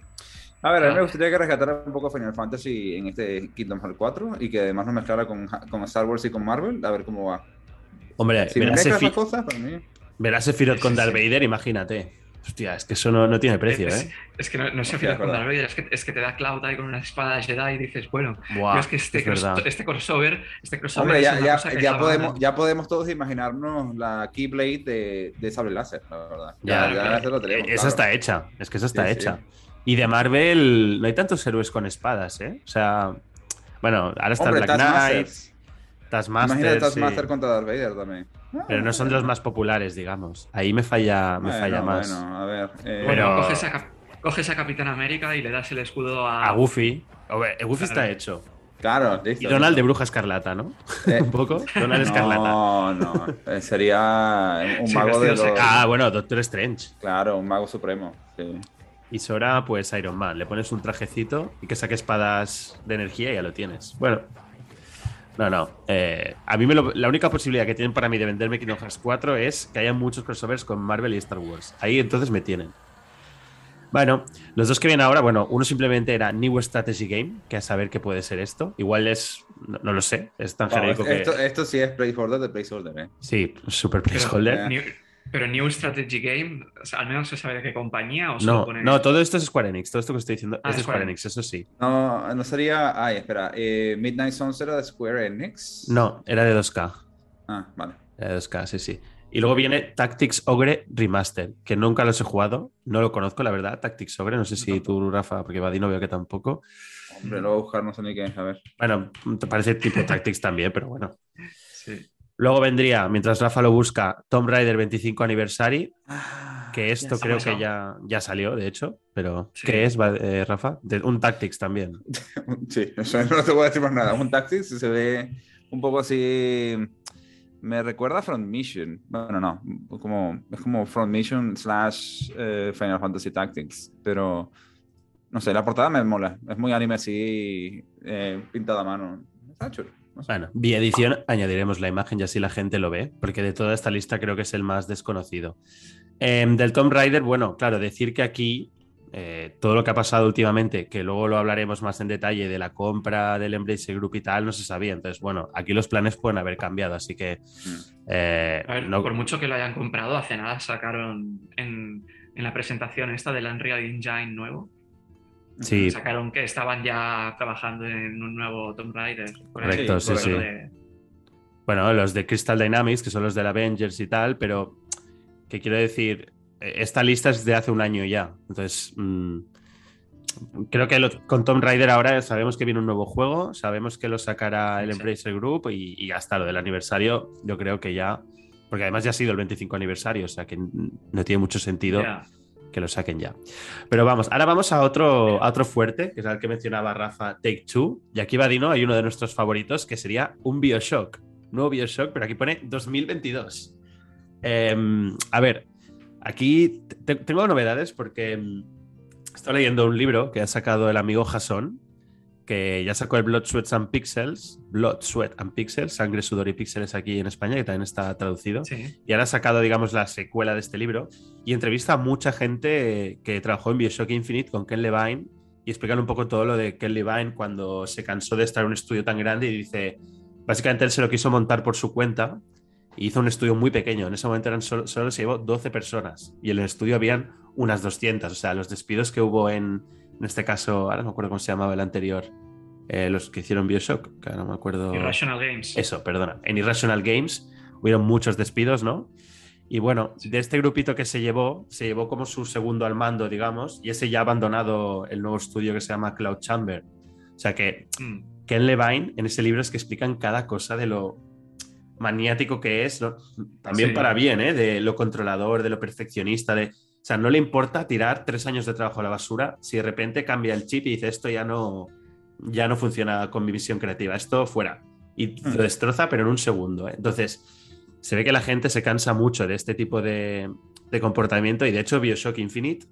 [SPEAKER 2] A ver, a mí me
[SPEAKER 3] Ah.
[SPEAKER 2] gustaría que rescatara un poco Final Fantasy en este Kingdom Hearts 4 y que además lo mezclara con, con Star Wars y con Marvel, a ver cómo va.
[SPEAKER 1] Hombre,
[SPEAKER 2] Si
[SPEAKER 1] verás
[SPEAKER 2] las cosas, para mí.
[SPEAKER 1] verás Sephiroth
[SPEAKER 3] Sí,
[SPEAKER 1] con
[SPEAKER 3] sí,
[SPEAKER 1] Darth
[SPEAKER 3] sí.
[SPEAKER 1] Vader, imagínate. Hostia, es que eso no, no tiene precio,
[SPEAKER 3] es,
[SPEAKER 1] ¿eh?
[SPEAKER 3] es que no, no se con. Darth Vader, es que, es que te da Cloud ahí con una espada Jedi y dices, bueno,
[SPEAKER 1] Buah,
[SPEAKER 3] yo es que este,
[SPEAKER 1] es
[SPEAKER 3] cross-
[SPEAKER 1] verdad.
[SPEAKER 3] este crossover, este crossover
[SPEAKER 2] Hombre, ya, ya, ya podemos,
[SPEAKER 3] ganas.
[SPEAKER 2] ya podemos todos imaginarnos la Keyblade de, de Sable Láser, la verdad.
[SPEAKER 1] Ya,
[SPEAKER 2] Ya, ya,
[SPEAKER 3] claro.
[SPEAKER 2] lo tenemos.
[SPEAKER 1] Eh, Esa
[SPEAKER 2] claro.
[SPEAKER 1] está hecha, es que esa está
[SPEAKER 2] Sí, sí.
[SPEAKER 1] Y de Marvel no hay tantos héroes con espadas, ¿eh? O sea, bueno, ahora está
[SPEAKER 2] Hombre,
[SPEAKER 1] Black Knight. Taskmaster.
[SPEAKER 2] Imagínate
[SPEAKER 1] sí.
[SPEAKER 2] Taskmaster contra Darth Vader también.
[SPEAKER 1] Pero no son de los más populares, digamos. Ahí me falla, me
[SPEAKER 2] Bueno,
[SPEAKER 1] falla más.
[SPEAKER 2] Bueno, a ver. eh,
[SPEAKER 3] Bueno,
[SPEAKER 1] Pero-
[SPEAKER 3] coges, a, Cap- coges a Capitán América y le das el escudo a.
[SPEAKER 1] A Goofy. El Goofy
[SPEAKER 3] Claro.
[SPEAKER 1] está hecho.
[SPEAKER 2] Claro, listo.
[SPEAKER 1] Y Donald de Bruja Escarlata, ¿no?
[SPEAKER 2] Eh,
[SPEAKER 1] Un poco. Donald Escarlata.
[SPEAKER 2] No, no. eh, Sería un
[SPEAKER 3] Sí,
[SPEAKER 2] mago de los.
[SPEAKER 1] Ah, bueno, Doctor Strange.
[SPEAKER 2] Claro, un mago supremo. Sí.
[SPEAKER 1] Y Sora, pues Iron Man. Le pones un trajecito y que saque espadas de energía y ya lo tienes. Bueno. No, no. eh, a mí me lo- la única posibilidad que tienen para mí de venderme Kingdom Hearts 4 es que haya muchos crossovers con Marvel y Star Wars. Ahí entonces me tienen. Bueno, los dos que vienen ahora, bueno, uno simplemente era New Strategy Game, que a saber qué puede ser esto. Igual es, no, no lo sé, es tan genérico que...
[SPEAKER 2] esto, esto sí es placeholder de placeholder, ¿eh?
[SPEAKER 1] Sí, super
[SPEAKER 3] Pero,
[SPEAKER 1] placeholder.
[SPEAKER 3] Pero New Strategy Game, o sea, al menos se sabe de qué compañía o solo
[SPEAKER 1] No,
[SPEAKER 3] pone-
[SPEAKER 1] no, todo esto es Square Enix. Todo esto que estoy diciendo
[SPEAKER 3] Ah,
[SPEAKER 1] es de
[SPEAKER 3] Square
[SPEAKER 1] Square Enix, eso sí.
[SPEAKER 2] No, no sería. Ay, espera. eh, Midnight Suns era de Square Enix.
[SPEAKER 1] No, era de 2K.
[SPEAKER 2] Ah, vale.
[SPEAKER 1] Era de 2K, sí, sí. Y luego viene Tactics Ogre Remaster, que nunca los he jugado, no lo conozco, la verdad, Tactics Ogre, no sé si tú, Rafa, porque Vadino veo que tampoco.
[SPEAKER 2] Hombre, lo voy a buscar, no sé ni qué. A ver.
[SPEAKER 1] Bueno, te parece tipo Tactics también, pero bueno.
[SPEAKER 3] Sí.
[SPEAKER 1] Luego vendría, mientras Rafa lo busca, Tomb Raider 25 Anniversary, que esto
[SPEAKER 3] ya
[SPEAKER 1] creo que ya, ya salió, de hecho, pero
[SPEAKER 3] Sí.
[SPEAKER 1] ¿qué es, eh, Rafa? De- un Tactics también.
[SPEAKER 2] Sí, eso no te voy a decir más nada. Un Tactics se ve un poco así. Me recuerda a Front Mission. Bueno, no. Como, es como Front Mission slash eh, Final Fantasy Tactics. Pero no sé, la portada me mola. Es muy anime así, eh, pintada a mano. Está chulo.
[SPEAKER 1] Bueno, vía edición añadiremos la imagen y así la gente lo ve, porque de toda esta lista creo que es el más desconocido. Em, del Tomb Raider, bueno, claro, decir que aquí eh, todo lo que ha pasado últimamente, que luego lo hablaremos más en detalle de la compra del Embrace Group y tal, no se sabía. Entonces, bueno, aquí los planes pueden haber cambiado, así que...
[SPEAKER 2] Mm.
[SPEAKER 1] eh,
[SPEAKER 3] A ver,
[SPEAKER 1] no-
[SPEAKER 3] por mucho que lo hayan comprado, hace nada sacaron en, en la presentación esta del Unreal Engine nuevo.
[SPEAKER 1] Sí,
[SPEAKER 3] Sacaron que estaban ya trabajando en un nuevo Tomb Raider.
[SPEAKER 1] Correcto,
[SPEAKER 2] sí, sí.
[SPEAKER 3] de-
[SPEAKER 1] bueno, los de Crystal Dynamics, que son los del Avengers y tal, pero que quiero decir, eh, esta lista es de hace un año ya. Entonces, mm, creo que lo- con Tomb Raider ahora sabemos que viene un nuevo juego, sabemos que lo sacará el
[SPEAKER 3] Sí.
[SPEAKER 1] Embracer Group y, y hasta lo del aniversario, yo creo que ya, porque además ya ha sido el 25 aniversario, o sea que no tiene mucho sentido. Que lo saquen ya. Pero vamos, ahora vamos a otro, otro fuerte, que es el que mencionaba Rafa, Take Two. Y aquí va Dino, hay uno de nuestros favoritos, que sería un Bioshock. Nuevo Bioshock, pero aquí pone 2022. Em, a ver, aquí te- tengo novedades porque em, estoy leyendo un libro que ha sacado el amigo Jason, que ya sacó el Blood, Sweat and Pixels, Blood, Sweat and Pixels, Sangre, Sudor y Píxeles aquí en España, que también está traducido.
[SPEAKER 3] Sí.
[SPEAKER 1] Y ahora ha sacado, digamos, la secuela de este libro y entrevista a mucha gente que trabajó en Bioshock Infinite con Ken Levine y explican un poco todo lo de Ken Levine cuando se cansó de estar en un estudio tan grande y dice, básicamente él se lo quiso montar por su cuenta y hizo un estudio muy pequeño. En ese momento eran solo, solo se llevó 12 personas y en el estudio habían unas 200. O sea, los despidos que hubo en, en este caso, ahora no me acuerdo cómo se llamaba el anterior, eh, los que hicieron Bioshock, que ahora no me acuerdo.
[SPEAKER 3] Irrational Games.
[SPEAKER 1] Eso, perdona. En Irrational Games hubieron muchos despidos, ¿no? Y bueno, de este grupito que se llevó, se llevó como su segundo al mando, digamos, y ese ya ha abandonado el nuevo estudio que se llama Cloud Chamber. O sea que
[SPEAKER 3] Mm.
[SPEAKER 1] Ken Levine en ese libro es que explican cada cosa de lo maniático que es, ¿no? también
[SPEAKER 3] Sí.
[SPEAKER 1] para bien, ¿eh? de lo controlador, de lo perfeccionista, de... O sea, no le importa tirar tres años de trabajo a la basura si de repente cambia el chip y dice esto ya no, ya no funciona con mi visión creativa, esto fuera. Y
[SPEAKER 2] Hmm.
[SPEAKER 1] lo destroza, pero en un segundo. ¿eh? Entonces, se ve que la gente se cansa mucho de este tipo de, de comportamiento y de hecho Bioshock Infinite,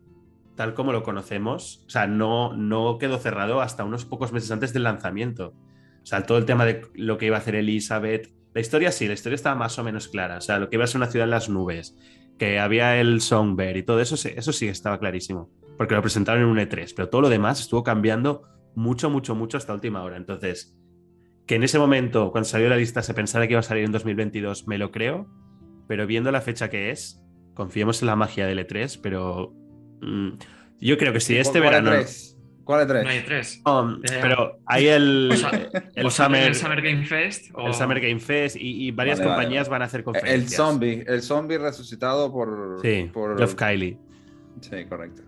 [SPEAKER 1] tal como lo conocemos, o sea, no, no quedó cerrado hasta unos pocos meses antes del lanzamiento. O sea, todo el tema de lo que iba a hacer Elizabeth. La historia sí, la historia estaba más o menos clara. O sea, lo que iba a ser una ciudad en las nubes, que había el Songbird y todo eso, eso sí estaba clarísimo. Porque lo presentaron en un E3, pero todo lo demás estuvo cambiando mucho, mucho, mucho hasta última hora. Entonces, que en ese momento, cuando salió la lista, se pensara que iba a salir en 2022, me lo creo. Pero viendo la fecha que es, confiemos en la magia del E3, pero mm, yo creo que si este
[SPEAKER 2] ¿Cuál
[SPEAKER 1] verano.
[SPEAKER 2] tres? ¿Cuál es tres?
[SPEAKER 3] No hay tres.
[SPEAKER 1] Um,
[SPEAKER 3] ya.
[SPEAKER 1] pero hay el,
[SPEAKER 3] O sea,
[SPEAKER 1] el,
[SPEAKER 3] O
[SPEAKER 1] Summer,
[SPEAKER 3] el Summer Game Fest. O...
[SPEAKER 1] el Summer Game Fest y, y varias
[SPEAKER 2] Vale,
[SPEAKER 1] compañías
[SPEAKER 2] vale.
[SPEAKER 1] van a hacer
[SPEAKER 2] El
[SPEAKER 1] conferencias.
[SPEAKER 2] zombie, el zombie resucitado por.
[SPEAKER 1] Sí,
[SPEAKER 2] por...
[SPEAKER 1] Geoff Kylie.
[SPEAKER 2] Sí, correcto.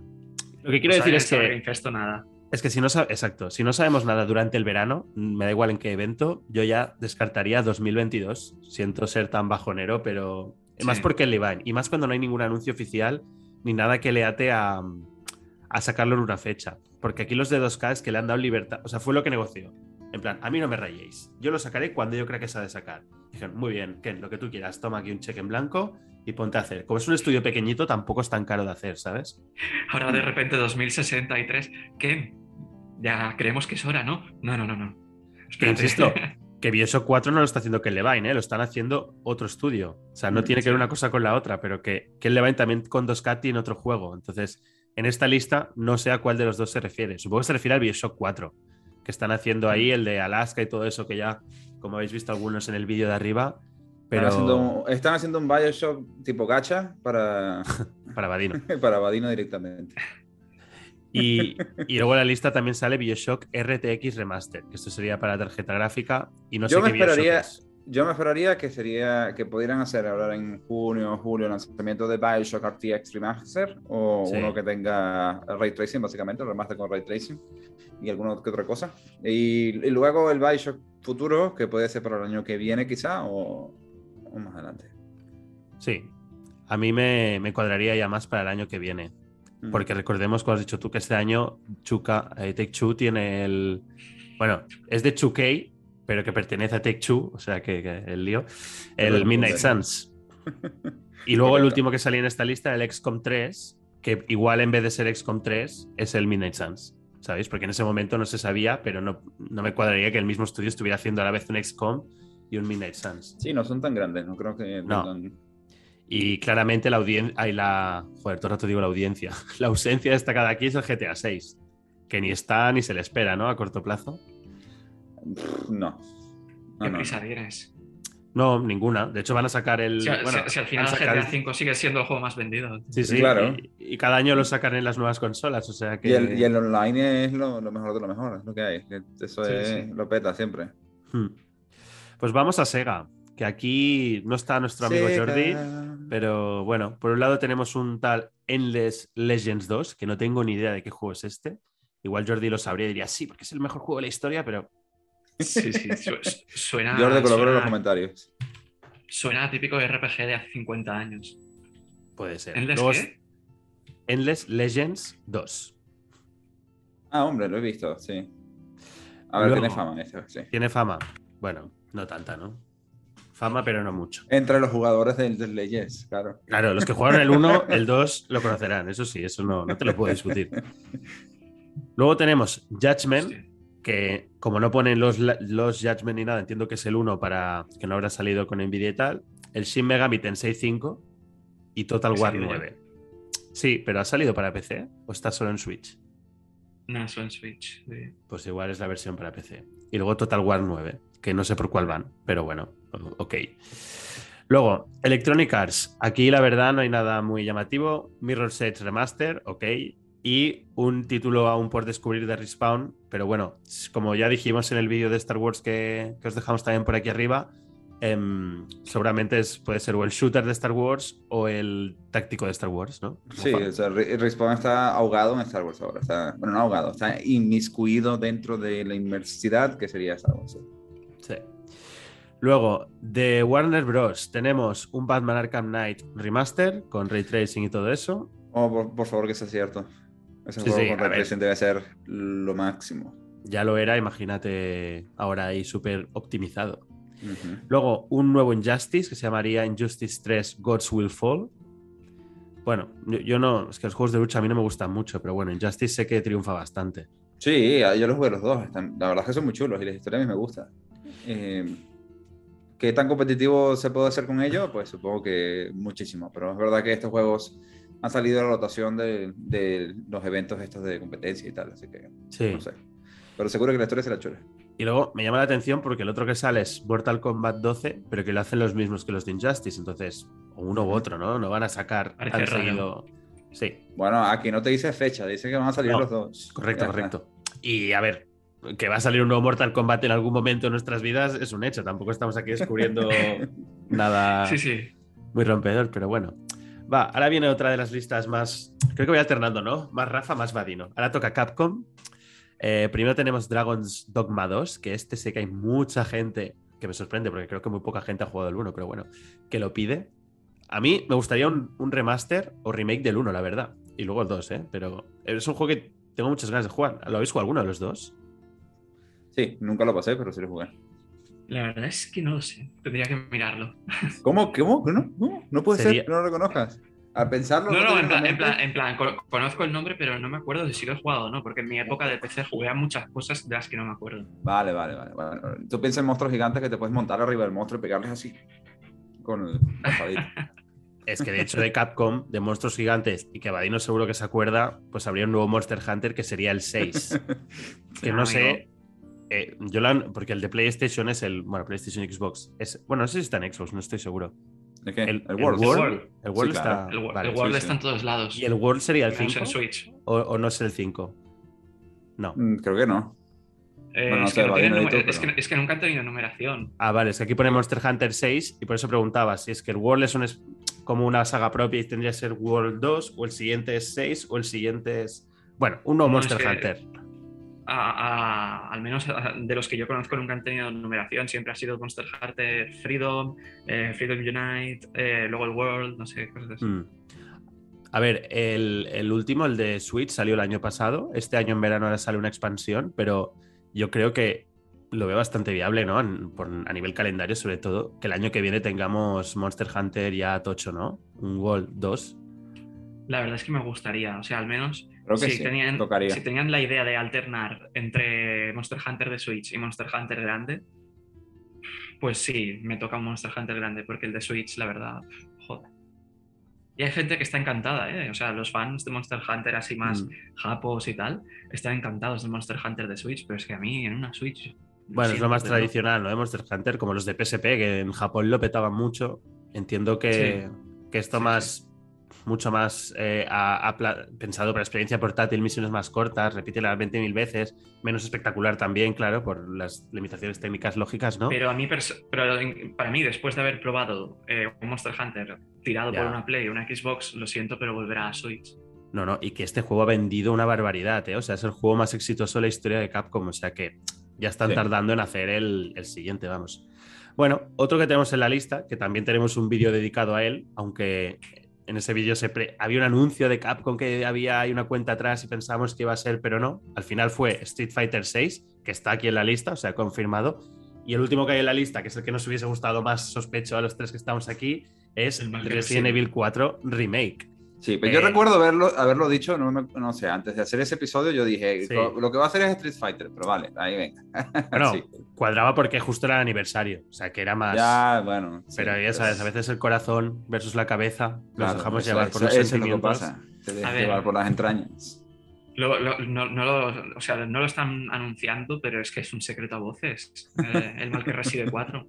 [SPEAKER 1] Lo que quiero
[SPEAKER 3] sea,
[SPEAKER 1] decir
[SPEAKER 3] el
[SPEAKER 1] es
[SPEAKER 3] Summer
[SPEAKER 1] que
[SPEAKER 3] Game Fest o nada.
[SPEAKER 1] Es que si no sabemos, exacto, si no sabemos nada durante el verano, me da igual en qué evento, yo ya descartaría 2022. Siento ser tan bajonero, pero más porque el Levine y más cuando no hay ningún anuncio oficial ni nada que le ate a, a sacarlo en una fecha. Porque aquí los de 2K es que le han dado libertad, o sea, fue lo que negoció. En plan, a mí no me rayéis, yo lo sacaré cuando yo crea que se ha de sacar. Dijeron, muy bien, Ken, lo que tú quieras, toma aquí un cheque en blanco y ponte a hacer. Como es un estudio pequeñito, tampoco es tan caro de hacer, ¿sabes?
[SPEAKER 3] Ahora de repente 2063, ¿qué? Ya creemos que es hora, ¿no? No, no, no, no. Espérate.
[SPEAKER 1] insisto, que Bioshock 4 no lo está haciendo Ken Levine, ¿eh? lo están haciendo otro estudio. O sea, no
[SPEAKER 2] Mm,
[SPEAKER 1] tiene que ver una cosa con la otra, pero que Ken Levine también con 2K tiene otro juego. Entonces, en esta lista no sé a cuál de los dos se refiere. Supongo que se refiere al Bioshock 4, que están haciendo ahí, el de Alaska y todo eso, que ya, como habéis visto algunos en el vídeo de arriba, pero
[SPEAKER 2] Están, haciendo, un- están haciendo un Bioshock tipo gacha para,
[SPEAKER 1] para Vadino.
[SPEAKER 2] para Vadino directamente.
[SPEAKER 1] Y, y luego en la lista también sale Bioshock RTX Remaster, que esto sería para tarjeta gráfica y no
[SPEAKER 2] Yo
[SPEAKER 1] sé
[SPEAKER 2] me
[SPEAKER 1] qué Bioshock
[SPEAKER 2] esperaría-
[SPEAKER 1] es.
[SPEAKER 2] Yo me esperaría que sería que pudieran hacer ahora en junio o julio el lanzamiento de Bioshock RTX Remaster o
[SPEAKER 1] Sí.
[SPEAKER 2] uno que tenga Ray Tracing, básicamente, el remaster con Ray Tracing y alguna que otra cosa. Y, y luego el Bioshock futuro, que puede ser para el año que viene quizá o, o más adelante.
[SPEAKER 1] Sí, a mí me, me cuadraría ya más para el año que viene.
[SPEAKER 2] Mm.
[SPEAKER 1] Porque recordemos, como has dicho tú, que este año Chuka, eh, Take Two tiene el. Bueno, es de 2K, pero que pertenece a Take Two, o sea que, que el lío. El Midnight Suns. Y luego el último que salía en esta lista, el XCOM 3, que igual en vez de ser XCOM 3, es el Midnight Suns. ¿Sabéis? Porque en ese momento no se sabía, pero no, no me cuadraría que el mismo estudio estuviera haciendo a la vez un XCOM y un Midnight Suns.
[SPEAKER 2] Sí, no son tan grandes, no creo que
[SPEAKER 1] No. Y claramente la audiencia. Hay la. Joder, todo el rato digo la audiencia. La ausencia destacada aquí es el GTA 6. Que ni está ni se le espera, ¿no? A corto plazo.
[SPEAKER 2] No. No,
[SPEAKER 3] ¿Qué prisa
[SPEAKER 2] no.
[SPEAKER 3] tienes?
[SPEAKER 1] No, ninguna. De hecho, van a sacar el.
[SPEAKER 3] Si,
[SPEAKER 1] bueno,
[SPEAKER 3] si- si al final GTA V sigue siendo el juego más vendido.
[SPEAKER 1] Sí, sí.
[SPEAKER 2] Claro.
[SPEAKER 1] Y, y cada año lo sacan en las nuevas consolas. O sea que.
[SPEAKER 2] Y el, y el online es lo, lo mejor de lo mejor, es lo que hay. Eso
[SPEAKER 3] Sí,
[SPEAKER 2] es,
[SPEAKER 3] sí.
[SPEAKER 2] lo peta siempre.
[SPEAKER 1] Hmm. Pues vamos a Sega. Que aquí no está nuestro amigo
[SPEAKER 2] Sega.
[SPEAKER 1] Jordi. Pero bueno, por un lado tenemos un tal Endless Legends 2, que no tengo ni idea de qué juego es este. Igual Jordi lo sabría y diría, sí, porque es el mejor juego de la historia, pero
[SPEAKER 3] Sí, sí. su- Suena,
[SPEAKER 2] Jordi, colabora en los comentarios.
[SPEAKER 3] suena típico de RPG de hace 50 años.
[SPEAKER 1] puede ser.
[SPEAKER 3] ¿Endless
[SPEAKER 1] Luego
[SPEAKER 3] qué?
[SPEAKER 1] es Endless Legends 2.
[SPEAKER 2] Ah, hombre, lo he visto, sí. A ver,
[SPEAKER 1] Luego-
[SPEAKER 2] tiene fama esto, sí.
[SPEAKER 1] ¿Tiene fama? Bueno, no tanta, ¿no? Fama, pero no mucho.
[SPEAKER 2] Entre los jugadores del, del Leyes, claro.
[SPEAKER 1] Claro, los que jugaron el 1, el 2 lo conocerán, eso sí, eso no, no te lo puedo discutir. Luego tenemos Judgment,
[SPEAKER 3] Hostia.
[SPEAKER 1] Que como no ponen los, los Judgment ni nada, entiendo que es el 1 para que no habrá salido con Nvidia y tal. El Shin Megami Tensei 5 y Total
[SPEAKER 3] ¿Ha
[SPEAKER 1] War
[SPEAKER 3] salido ya?
[SPEAKER 1] 9. Sí, pero ¿ha salido para PC o está solo en Switch?
[SPEAKER 3] No, solo en Switch. sí.
[SPEAKER 1] Pues igual es la versión para PC. Y luego Total War 9, que no sé por cuál van, pero bueno, ok. Luego, Electronic Arts. Aquí la verdad no hay nada muy llamativo. Mirror's Edge Remaster, ok. Y un título aún por descubrir de Respawn. Pero bueno, como ya dijimos en el vídeo de Star Wars que, que os dejamos también por aquí arriba, em, seguramente es, puede ser o el shooter de Star Wars o el táctico de Star Wars, ¿no?
[SPEAKER 2] Sí, o sea, Re- Respawn está ahogado en Star Wars ahora. Está, bueno, no ahogado, está inmiscuido dentro de la inmersidad que sería Star Wars. sí.
[SPEAKER 1] Sí. Luego, de Warner Bros. tenemos un Batman Arkham Knight Remaster con ray tracing y todo eso.
[SPEAKER 2] Oh, por, por favor, que sea cierto. Ese
[SPEAKER 1] Sí,
[SPEAKER 2] juego
[SPEAKER 1] sí,
[SPEAKER 2] con
[SPEAKER 1] a ver.
[SPEAKER 2] represión debe ser lo máximo.
[SPEAKER 1] Ya lo era, imagínate ahora ahí súper optimizado. Luego, un nuevo Injustice que se llamaría Injustice 3 Gods Will Fall. Bueno, yo, yo no, es que los juegos de lucha a mí no me gustan mucho, pero bueno, Injustice sé que triunfa bastante.
[SPEAKER 2] Sí, yo los jugué los dos. están- la verdad es que son muy chulos y la historia a mí me gusta. Eh, ¿Qué tan competitivo se puede hacer con ello? Pues supongo que muchísimo. Pero es verdad que estos juegos han salido de la rotación de, de los eventos estos de competencia y tal. Así que
[SPEAKER 1] Sí.
[SPEAKER 2] no sé. Pero seguro que la historia será chula.
[SPEAKER 1] Y luego me llama la atención porque el otro que sale es Mortal Kombat 12, pero que lo hacen los mismos que los de Injustice. Entonces, o uno u otro, ¿no? No van a sacar
[SPEAKER 3] Parece
[SPEAKER 1] tan
[SPEAKER 3] raro.
[SPEAKER 1] seguido. Sí,
[SPEAKER 2] Bueno, aquí no te dice fecha, dice que van a salir
[SPEAKER 1] No,
[SPEAKER 2] los dos.
[SPEAKER 1] correcto,
[SPEAKER 2] Ya
[SPEAKER 1] correcto. Y a ver, que va a salir un nuevo Mortal Kombat en algún momento en nuestras vidas es un hecho. Tampoco estamos aquí descubriendo nada
[SPEAKER 3] Sí, sí.
[SPEAKER 1] muy rompedor, pero bueno. Va, ahora viene otra de las listas más. Creo que voy alternando, ¿no? Más Rafa, más Vadino. Ahora toca Capcom. Eh, primero tenemos Dragon's Dogma 2, que este sé que hay mucha gente, que me sorprende porque creo que muy poca gente ha jugado el 1, pero bueno, que lo pide. A mí me gustaría un, remaster o remake del 1, la verdad. Y luego el 2, ¿eh? Pero es un juego que tengo muchas ganas de jugar. ¿Lo habéis jugado alguno de los dos?
[SPEAKER 2] Sí, nunca lo pasé, pero sí lo jugué.
[SPEAKER 3] La verdad es que no lo sé. Tendría que mirarlo.
[SPEAKER 2] ¿Cómo? ¿Cómo? ¿No? ¿No? ¿No puede
[SPEAKER 1] Sería-
[SPEAKER 2] ser que no lo reconozcas? Al pensarlo.
[SPEAKER 3] No, no, en
[SPEAKER 2] a
[SPEAKER 3] plan,
[SPEAKER 2] la
[SPEAKER 3] en, plan, en conozco el nombre, pero no me acuerdo de si lo he jugado o no, porque en mi época de PC jugué a muchas cosas de las que no me acuerdo.
[SPEAKER 2] Vale, vale, vale, vale. Tú piensas en monstruos gigantes que te puedes montar arriba del monstruo y pegarles así. Con el.
[SPEAKER 1] Es que de hecho de Capcom, de monstruos gigantes, y que Vadino seguro que se acuerda, pues habría un nuevo Monster Hunter que sería el 6. que no sé. Eh, yo la- porque el de PlayStation es el. Bueno, PlayStation Xbox. Es, bueno, no sé si está en Xbox, no estoy seguro.
[SPEAKER 2] ¿De qué?
[SPEAKER 1] El,
[SPEAKER 2] World.
[SPEAKER 1] El World
[SPEAKER 2] Sí,
[SPEAKER 1] está.
[SPEAKER 2] claro.
[SPEAKER 3] El, Wo-
[SPEAKER 1] vale.
[SPEAKER 3] el World
[SPEAKER 2] sí,
[SPEAKER 3] está
[SPEAKER 2] sí.
[SPEAKER 3] en todos lados.
[SPEAKER 1] ¿Y el World sería el
[SPEAKER 3] Menos
[SPEAKER 1] 5?
[SPEAKER 3] en Switch.
[SPEAKER 1] ¿O, o no es el 5? No.
[SPEAKER 2] Mm, Creo que no.
[SPEAKER 3] Eh,
[SPEAKER 2] Bueno, no
[SPEAKER 3] es, que no
[SPEAKER 2] Vadino
[SPEAKER 3] tienen
[SPEAKER 2] y tú,
[SPEAKER 3] numer- es,
[SPEAKER 2] pero-
[SPEAKER 3] que, es que nunca han tenido numeración.
[SPEAKER 1] Ah, vale, es que aquí pone Monster Hunter 6 y por eso preguntaba si es que el World es un es- como una saga propia y tendría que ser World 2, o el siguiente es 6, o el siguiente es. Bueno, un nuevo
[SPEAKER 3] No,
[SPEAKER 1] Monster
[SPEAKER 3] es que-
[SPEAKER 1] Hunter.
[SPEAKER 3] A- a- al menos de los que yo conozco nunca han tenido numeración. Siempre ha sido Monster Hunter Freedom, eh, Freedom Unite, eh, luego el World, no sé, cosas así.
[SPEAKER 1] Mm. A ver, el, el último, el de Switch, salió el año pasado. Este año en verano ahora sale una expansión, pero yo creo que lo veo bastante viable, ¿no? En- por- a nivel calendario, sobre todo, que el año que viene tengamos Monster Hunter ya tocho, ¿no? Un World 2.
[SPEAKER 3] La verdad es que me gustaría, o sea, al menos
[SPEAKER 2] Creo que
[SPEAKER 3] si,
[SPEAKER 2] sí.
[SPEAKER 3] tenían,
[SPEAKER 2] Tocaría.
[SPEAKER 3] si tenían la idea de alternar entre Monster Hunter de Switch y Monster Hunter grande, pues sí, me toca un Monster Hunter grande, porque el de Switch, la verdad, joder. Y hay gente que está encantada, ¿eh? O sea, los fans de Monster Hunter así más
[SPEAKER 1] Mm.
[SPEAKER 3] japos y tal, están encantados del Monster Hunter de Switch, pero es que a mí en una Switch...
[SPEAKER 1] Bueno, es lo más tradicional, ¿no? De Monster Hunter, como los de PSP, que en Japón lo petaban mucho. Entiendo que, que esto
[SPEAKER 3] Sí,
[SPEAKER 1] más, mucho más eh, ha- ha pla- pensado para experiencia portátil, misiones más cortas, repite las 20.000 veces, menos espectacular también, claro, por las limitaciones técnicas lógicas, ¿no?
[SPEAKER 3] Pero a mí, pero en- para mí, después de haber probado eh, un Monster Hunter tirado
[SPEAKER 1] Ya.
[SPEAKER 3] por una Play o una Xbox, lo siento, pero volverá a Switch.
[SPEAKER 1] No, no, y que este juego ha vendido una barbaridad, ¿eh? O sea, es el juego más exitoso de la historia de Capcom, o sea que ya están
[SPEAKER 2] Sí.
[SPEAKER 1] tardando en hacer el, el siguiente, vamos. Bueno, otro que tenemos en la lista, que también tenemos un vídeo dedicado a él, aunque en ese vídeo se pre- había un anuncio de Capcom que había una cuenta atrás y pensábamos que iba a ser, pero no. Al final fue Street Fighter VI, que está aquí en la lista, o sea, confirmado. Y el último que hay en la lista, que es el que nos hubiese gustado más, sospecho a los tres que estamos aquí, es
[SPEAKER 3] El
[SPEAKER 1] Resident. Evil 4 Remake.
[SPEAKER 2] Sí, pero yo
[SPEAKER 1] Eh,
[SPEAKER 2] recuerdo haberlo, haberlo dicho, no, me- no sé, antes de hacer ese episodio yo dije,
[SPEAKER 1] Sí.
[SPEAKER 2] "Co- lo que va a hacer es Street Fighter, pero vale, ahí venga.
[SPEAKER 1] Bueno,
[SPEAKER 2] Sí.
[SPEAKER 1] cuadraba porque justo era el aniversario, o sea que era más.
[SPEAKER 2] Ya, bueno. sí,
[SPEAKER 1] pero ya sabes, a veces el corazón versus la cabeza, nos
[SPEAKER 2] claro,
[SPEAKER 1] dejamos
[SPEAKER 2] eso-
[SPEAKER 1] llevar por
[SPEAKER 2] eso-
[SPEAKER 1] los
[SPEAKER 2] eso es lo que
[SPEAKER 1] sentimientos.
[SPEAKER 2] pasa. Te dejas llevar por las entrañas.
[SPEAKER 3] Lo- lo- no, no lo, o sea, no lo están anunciando, pero es que es un secreto a voces. eh, el mal que reside 4.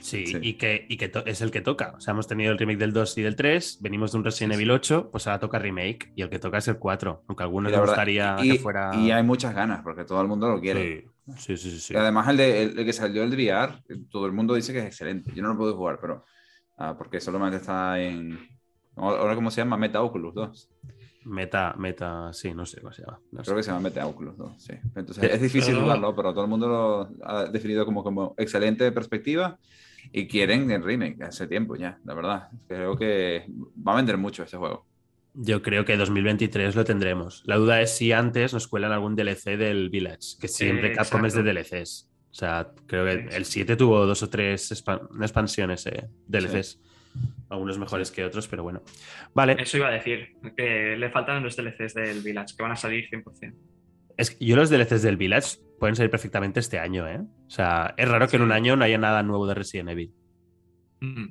[SPEAKER 1] Sí,
[SPEAKER 2] Sí.
[SPEAKER 1] y que, y que es el que toca. O sea, hemos tenido el remake del 2 y del 3, venimos de un Resident. Evil 8, pues ahora toca remake, y el que toca es el 4, aunque a algunos les gustaría
[SPEAKER 2] y,
[SPEAKER 1] que fuera.
[SPEAKER 2] y hay muchas ganas, porque todo el mundo lo quiere.
[SPEAKER 1] Sí, sí, sí. sí.
[SPEAKER 2] Y además el, de, el, el que salió el VR, todo el mundo dice que es excelente. Yo no lo puedo jugar, pero ah, porque solamente está en... Ahora, ¿cómo se llama? Meta Oculus 2.
[SPEAKER 1] Meta, meta, sí, no sé cómo se llama. no sé.
[SPEAKER 2] Creo que se llama Meta Oculus 2, sí. Entonces
[SPEAKER 1] Sí.
[SPEAKER 2] es difícil
[SPEAKER 3] Pero-
[SPEAKER 2] jugarlo, pero todo el mundo lo ha definido como, como excelente perspectiva y quieren el remake hace tiempo ya, la verdad. Creo que va a vender mucho este juego.
[SPEAKER 1] Yo creo que 2023 lo tendremos. La duda es si antes nos cuelan algún DLC del Village, que siempre
[SPEAKER 3] Eh,
[SPEAKER 1] Capcom es de. DLCs. O sea, creo que
[SPEAKER 3] Sí.
[SPEAKER 1] el 7 tuvo dos o tres expan- expansiones, eh, DLCs. Algunos mejores que otros, pero bueno. Vale,
[SPEAKER 3] Eso iba a decir, que le faltan los DLCs del Village, que van a salir 100%.
[SPEAKER 1] es que yo los DLCs del Village pueden salir perfectamente este año, ¿eh? O sea, es raro que en un año no haya nada nuevo de Resident Evil.
[SPEAKER 3] Mm.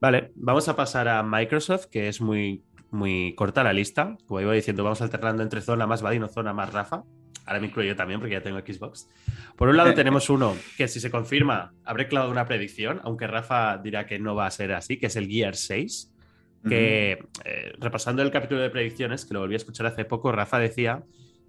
[SPEAKER 1] Vale, vamos a pasar a Microsoft, que es muy, muy corta la lista. Como iba diciendo, vamos alternando entre zona más Vadino, zona más Rafa. Ahora me incluyo yo también porque ya tengo Xbox. Por un lado tenemos uno que si se confirma, habré clavado una predicción, aunque Rafa dirá que no va a ser así, que es el Gear 6. Que eh, repasando el capítulo de predicciones, que lo volví a escuchar hace poco, Rafa decía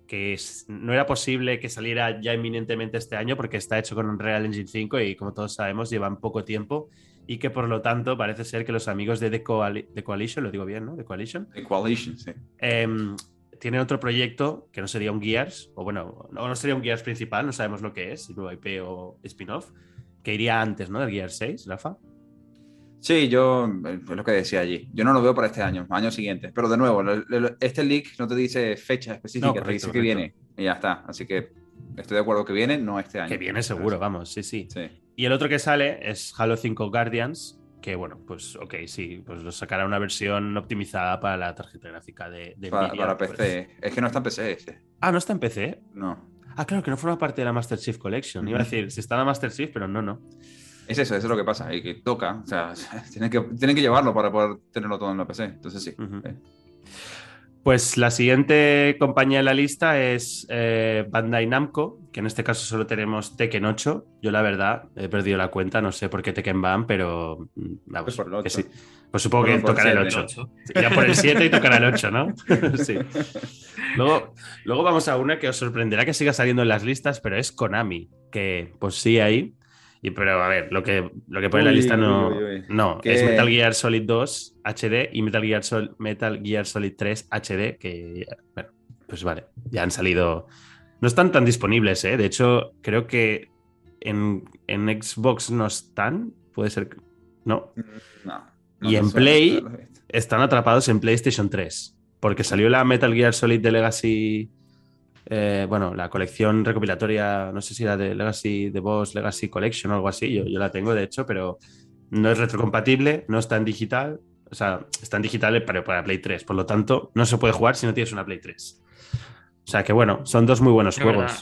[SPEAKER 1] que no era posible que saliera ya inminentemente este año porque está hecho con Unreal Engine 5 y como todos sabemos llevan poco tiempo y que por lo tanto parece ser que los amigos de The, Coali- The Coalition, lo digo bien, ¿no? The Coalition,
[SPEAKER 2] The Coalition, sí.
[SPEAKER 1] em, tiene otro proyecto que no sería un Gears, o bueno, no, no sería un Gears principal, no sabemos lo que es, si nuevo IP o spin-off, que iría antes, ¿no? Del Gears 6, Rafa.
[SPEAKER 2] Sí, yo, es lo que decía allí. Yo no lo veo para este año, año siguiente. Pero de nuevo, este leak no te dice fecha específica,
[SPEAKER 1] No,
[SPEAKER 2] te
[SPEAKER 1] correcto,
[SPEAKER 2] dice que viene. Y ya está. Así que estoy de acuerdo que viene, no este año.
[SPEAKER 1] Que viene seguro, vamos, sí, sí.
[SPEAKER 2] Sí.
[SPEAKER 1] Y el otro que sale es Halo 5 Guardians, que bueno, pues ok, sí, pues lo sacará una versión optimizada para la tarjeta gráfica de, de
[SPEAKER 2] Para,
[SPEAKER 1] Nvidia,
[SPEAKER 2] para
[SPEAKER 1] pues.
[SPEAKER 2] PC. Es que no está en PC este.
[SPEAKER 1] Ah, no está en PC.
[SPEAKER 2] No.
[SPEAKER 1] Ah, claro, que no forma parte de la Master Chief Collection. Iba a decir, si está en la Master Chief, pero no, no.
[SPEAKER 2] Es eso, eso es lo que pasa. Y que toca. O sea, tienen que, tienen que llevarlo para poder tenerlo todo en la PC. Entonces sí. Eh,
[SPEAKER 1] Pues la siguiente compañía en la lista es eh, Bandai Namco, que en este caso solo tenemos Tekken 8. Yo la verdad he perdido la cuenta, no sé por qué Tekken van, pero mm, vamos,
[SPEAKER 2] Pues por el
[SPEAKER 1] que
[SPEAKER 2] 8.
[SPEAKER 1] sí. Pues supongo que tocará el
[SPEAKER 2] el
[SPEAKER 1] 8.
[SPEAKER 3] ocho.
[SPEAKER 1] Irá por el 7 y tocará el 8, ¿no? sí. Luego, luego vamos a una que os sorprenderá que siga saliendo en las listas, pero es Konami, que pues sí ahí. Y, pero a ver, lo que, lo que pone en la
[SPEAKER 2] Uy,
[SPEAKER 1] lista no,
[SPEAKER 2] uy, uy, uy.
[SPEAKER 1] no
[SPEAKER 2] ¿Qué?
[SPEAKER 1] es Metal Gear Solid 2 HD y Metal Gear, Sol- Metal Gear Solid 3 HD, que, bueno, pues vale, ya han salido. No están tan disponibles, ¿eh? De hecho, creo que en, en Xbox no están, puede ser. que- No,
[SPEAKER 2] No.
[SPEAKER 1] Y en Play- están atrapados en PlayStation 3, porque salió la Metal Gear Solid de Legacy, eh, bueno, la colección recopilatoria, no sé si era de Legacy, de Boss Legacy Collection o algo así, yo, yo la tengo de hecho, pero no es retrocompatible, no está en digital, o sea, está en digital pero para Play 3, por lo tanto, no se puede jugar si no tienes una Play 3. O sea que bueno, son dos muy buenos juegos.
[SPEAKER 3] verdad,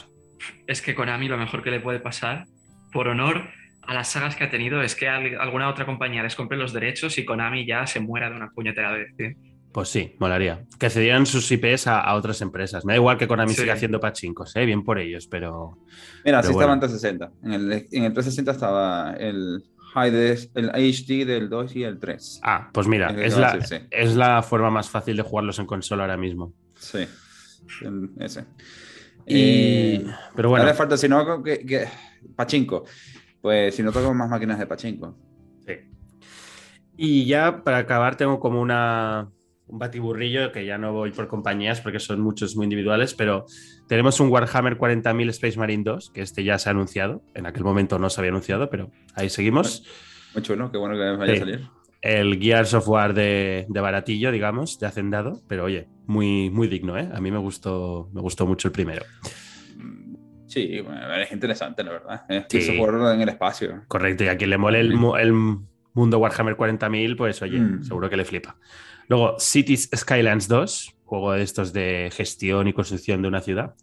[SPEAKER 3] es que Konami lo mejor que le puede pasar, por honor a las sagas que ha tenido, es que al- alguna otra compañía les compre los derechos y Konami ya se muera de una puñetera vez. tío.
[SPEAKER 1] Pues sí, molaría. Que cedieran sus IPs a, a otras empresas. Me da igual que Konami
[SPEAKER 3] Sí.
[SPEAKER 1] siga haciendo pachincos, ¿eh? bien por ellos, pero
[SPEAKER 2] Mira,
[SPEAKER 1] Pero
[SPEAKER 2] sí estaba
[SPEAKER 1] bueno.
[SPEAKER 2] en 360. En el, en el 360 estaba el, high des- el HD del 2 y el 3.
[SPEAKER 1] Ah, pues mira,
[SPEAKER 2] Es
[SPEAKER 1] la,
[SPEAKER 2] sí.
[SPEAKER 1] es la forma más fácil de jugarlos en consola ahora mismo.
[SPEAKER 2] Sí. Ese.
[SPEAKER 1] Y,
[SPEAKER 2] Eh,
[SPEAKER 1] pero bueno,
[SPEAKER 2] Ahora falta, si no, que, que- Pachinko. Pues si no toco más máquinas de Pachinko.
[SPEAKER 1] sí. Y ya para acabar tengo como una, un batiburrillo que ya no voy por compañías porque son muchos muy individuales, pero tenemos un Warhammer 40.000 Space Marine 2, que este ya se ha anunciado. En aquel momento no se había anunciado, pero ahí seguimos.
[SPEAKER 2] Muy chulo, qué bueno que vaya
[SPEAKER 1] Sí.
[SPEAKER 2] a salir.
[SPEAKER 1] El Gears of War de, de baratillo, digamos, de hacendado, pero oye, muy, muy digno, ¿eh? A mí me gustó, me gustó mucho el primero.
[SPEAKER 2] Mm, Sí, bueno, es interesante, la verdad. Es
[SPEAKER 1] Sí.
[SPEAKER 2] sí. jugarlo en el espacio.
[SPEAKER 1] Correcto, y a quien le mole el, el mundo Warhammer 40.000, pues oye,
[SPEAKER 2] Mm.
[SPEAKER 1] seguro que le flipa. Luego, Cities Skylines 2, juego de estos de gestión y construcción de una ciudad.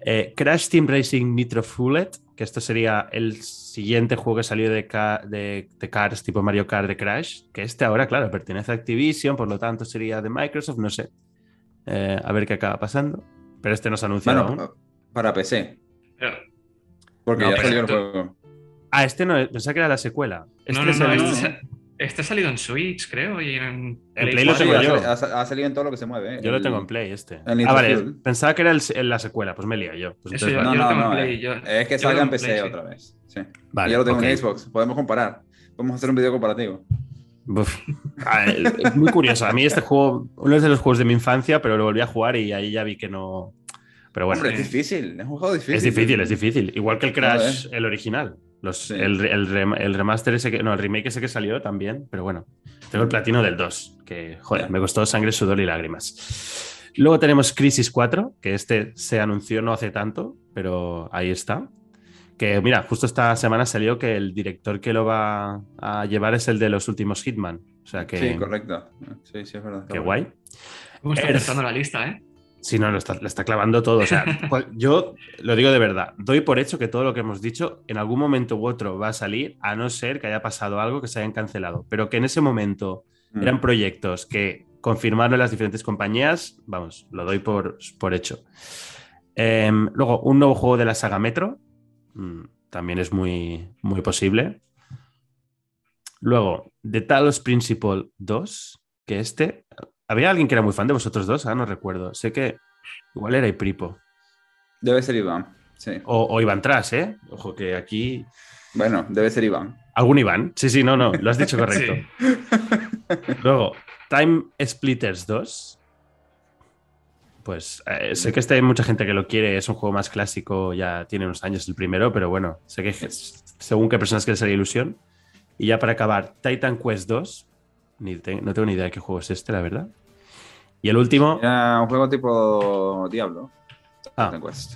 [SPEAKER 1] Eh, Crash Team Racing Nitro Fullet, que esto sería el siguiente juego que salió de, ca- de, de Cars, tipo Mario Kart de Crash, que este ahora, claro, pertenece a Activision, por lo tanto sería de Microsoft, no sé. Eh, a ver qué acaba pasando. Pero este no se
[SPEAKER 2] Bueno,
[SPEAKER 1] aún.
[SPEAKER 2] pa- para PC. Porque
[SPEAKER 1] No,
[SPEAKER 2] ya salió el juego.
[SPEAKER 1] Ah, este no, pensaba que era la secuela. Este
[SPEAKER 3] no, no,
[SPEAKER 1] es
[SPEAKER 3] no,
[SPEAKER 1] el-
[SPEAKER 3] este, este ha salido en Switch, creo, y en
[SPEAKER 1] En Play
[SPEAKER 3] Play
[SPEAKER 1] lo tengo
[SPEAKER 2] ha,
[SPEAKER 1] yo.
[SPEAKER 2] ha sa- ha salido en todo lo que se mueve. ¿eh?
[SPEAKER 1] Yo lo tengo en Play este.
[SPEAKER 2] Nitro
[SPEAKER 1] Ah, vale. Pensaba que era el- en la secuela, pues me he yo. Pues
[SPEAKER 3] Eso
[SPEAKER 1] entonces
[SPEAKER 3] yo-
[SPEAKER 1] vale.
[SPEAKER 2] No,
[SPEAKER 3] lo
[SPEAKER 2] no,
[SPEAKER 3] tengo en
[SPEAKER 2] no.
[SPEAKER 3] Play,
[SPEAKER 2] eh.
[SPEAKER 3] yo-
[SPEAKER 2] es que
[SPEAKER 3] yo
[SPEAKER 2] salga en
[SPEAKER 3] en
[SPEAKER 2] PC
[SPEAKER 3] Play,
[SPEAKER 2] otra vez. Sí.
[SPEAKER 1] Vale,
[SPEAKER 2] yo lo tengo en Xbox. Podemos comparar. Podemos hacer un video comparativo.
[SPEAKER 1] Uf. Es muy curioso. A mí este juego, uno de los juegos de mi infancia, pero lo volví a jugar y ahí ya vi que no. Pero bueno,
[SPEAKER 2] Hombre, es
[SPEAKER 3] eh,
[SPEAKER 2] difícil. Es un juego difícil.
[SPEAKER 1] es difícil, es difícil. Igual que el Crash, el original. Los, el, el rem- el remaster ese que. No, el remake ese que salió también, pero bueno. Tengo el platino del 2, que, joder, me costó sangre, sudor y lágrimas. Luego tenemos Crisis 4, que este se anunció no hace tanto, pero ahí está. Que mira, justo esta semana salió que el director que lo va a llevar es el de los últimos Hitman. O sea que.
[SPEAKER 2] Sí, correcto. Sí, sí, es verdad.
[SPEAKER 1] Qué guay.
[SPEAKER 3] ¿Cómo está
[SPEAKER 1] Earth.
[SPEAKER 3] empezando la lista, eh?
[SPEAKER 1] Sí, no, lo está, lo está clavando todo. O sea, yo lo digo de verdad. Doy por hecho que todo lo que hemos dicho en algún momento u otro va a salir, a no ser que haya pasado algo que se hayan cancelado. Pero que en ese momento
[SPEAKER 2] Mm.
[SPEAKER 1] eran proyectos que confirmaron las diferentes compañías, vamos, lo doy por, por hecho. Em, luego, un nuevo juego de la saga Metro. mm, también es muy, muy posible. Luego, The Talos Principle 2, que este. ¿Había alguien que era muy fan de vosotros dos? Ah, no recuerdo. Sé que igual era Ipripo.
[SPEAKER 2] Debe ser Iván. Sí.
[SPEAKER 1] O, o Iván Tras, ¿eh? Ojo, que aquí.
[SPEAKER 2] Bueno, debe ser Iván.
[SPEAKER 1] ¿Algún Iván? Sí, sí, no, no, lo has dicho correcto.
[SPEAKER 3] Sí.
[SPEAKER 1] Luego, Time Splitters 2. pues eh, sé que este hay mucha gente que lo quiere, es un juego más clásico, ya tiene unos años el primero, pero bueno, sé que según qué personas que les haría ilusión. Y ya para acabar, Titan Quest 2, ni te- no tengo ni idea de qué juego es este, la verdad. Y el último,
[SPEAKER 2] Era un juego tipo Diablo.
[SPEAKER 1] ah,
[SPEAKER 2] Quest.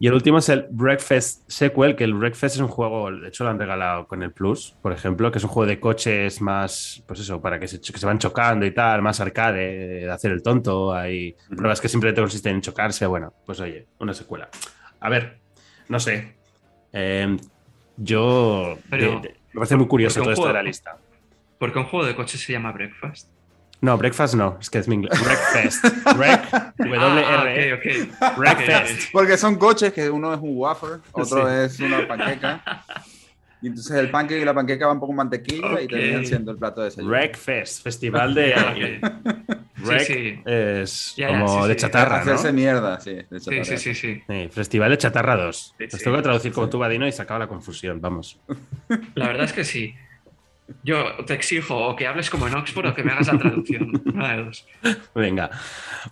[SPEAKER 1] y el último es el Breakfast Sequel, que el Breakfast es un juego, de hecho lo han regalado con el Plus, por ejemplo, que es un juego de coches más, pues eso, para que se, que se van chocando y tal, más arcade, de hacer el tonto, hay pruebas que simplemente consisten en chocarse, bueno, pues oye, una secuela. A ver, no sé, Eh, yo
[SPEAKER 3] Pero-
[SPEAKER 1] de- de- me parece muy curioso todo esto de la lista.
[SPEAKER 3] ¿Por qué un juego de coches se llama Breakfast?
[SPEAKER 1] No, Breakfast no, es que es mi inglés. Breakfast. Break, W
[SPEAKER 3] Ah,
[SPEAKER 1] R.
[SPEAKER 3] ah, ok, ok.
[SPEAKER 1] Breakfast.
[SPEAKER 2] Porque son coches que uno es un wafer, otro
[SPEAKER 1] Sí.
[SPEAKER 2] es una panqueca. Y entonces el pancake y la panqueca van con mantequilla y terminan siendo el plato de desayuno.
[SPEAKER 1] Breakfast, festival de. Rec
[SPEAKER 3] Sí, sí.
[SPEAKER 1] es
[SPEAKER 3] Ya, ya,
[SPEAKER 1] como
[SPEAKER 3] sí,
[SPEAKER 1] de
[SPEAKER 3] sí.
[SPEAKER 1] chatarra, ¿no?
[SPEAKER 2] Hacerse mierda, sí. de
[SPEAKER 3] Sí,
[SPEAKER 2] chatarra.
[SPEAKER 3] sí, sí, sí.
[SPEAKER 1] Sí, Festival de Chatarra 2.
[SPEAKER 3] Sí,
[SPEAKER 1] Los
[SPEAKER 3] sí.
[SPEAKER 1] tengo que traducir como tú, Vadino, y se acaba la confusión, vamos.
[SPEAKER 3] La verdad es que sí. Yo te exijo o que hables como en Oxford o que me hagas la traducción. Una de dos.
[SPEAKER 1] Venga,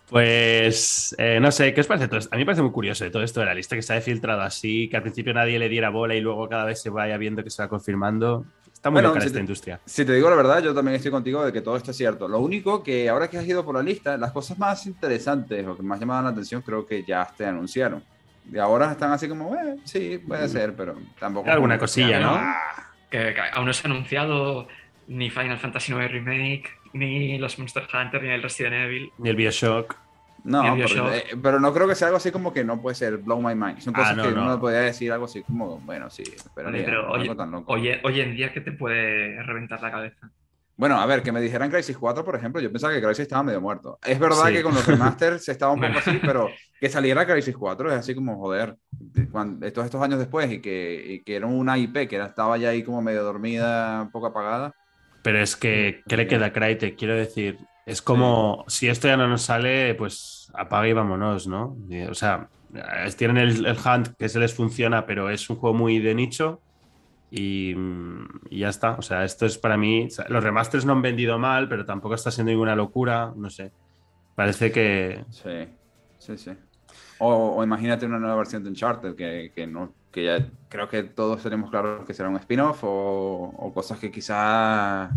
[SPEAKER 1] pues eh, no sé, ¿qué os parece? A mí me parece muy curioso de todo esto de la lista que se ha filtrado así, que al principio nadie le diera bola y luego cada vez se vaya viendo que se va confirmando. Está muy
[SPEAKER 2] Bueno,
[SPEAKER 1] loca
[SPEAKER 2] si
[SPEAKER 1] esta
[SPEAKER 2] te-
[SPEAKER 1] industria.
[SPEAKER 2] Si te digo la verdad, yo también estoy contigo de que todo esto es cierto. Lo único que ahora que has ido por la lista, las cosas más interesantes o que más llamaban la atención creo que ya te anunciaron. Y ahora están así como, eh, sí, puede ser, pero tampoco.
[SPEAKER 1] Alguna cosilla, ¿no?
[SPEAKER 2] "Ah".
[SPEAKER 3] Que, que aún no se ha anunciado ni Final Fantasy IX Remake, ni los Monster Hunter, ni el Resident Evil.
[SPEAKER 1] Ni el Bioshock.
[SPEAKER 2] No, pero, eh, pero no creo que sea algo así como que no puede ser blow my mind. Son
[SPEAKER 1] Ah,
[SPEAKER 2] cosas
[SPEAKER 1] no,
[SPEAKER 2] que
[SPEAKER 1] no.
[SPEAKER 2] uno podría decir algo así como, bueno, sí,
[SPEAKER 3] Vale, pero
[SPEAKER 2] no
[SPEAKER 3] oye-
[SPEAKER 2] algo tan loco.
[SPEAKER 3] Hoy, hoy en día, ¿qué te puede reventar la cabeza?
[SPEAKER 2] Bueno, a ver, que me dijeran Crisis 4, por ejemplo, yo pensaba que Crisis estaba medio muerto. Es verdad
[SPEAKER 1] Sí.
[SPEAKER 2] que con los remasters se estaba un poco así, pero que saliera Crisis 4 es así como, joder, cuando, estos, estos años después y que, y que era una IP que era- estaba ya ahí como medio dormida, un poco apagada.
[SPEAKER 1] Pero es que, ¿qué le queda a Crytek? Quiero decir, es como si esto ya no nos sale, pues apaga y vámonos, ¿no? O sea, eh, tienen el, el Hunt que se les funciona, pero es un juego muy de nicho y, y ya está. O sea, esto es para mí. los remasters no han vendido mal, pero tampoco está siendo ninguna locura, no sé. Parece que.
[SPEAKER 2] Sí, sí, sí. O, o imagínate una nueva versión de Uncharted que, que, no, que ya creo que todos tenemos claro que será un spin-off o, o cosas que quizá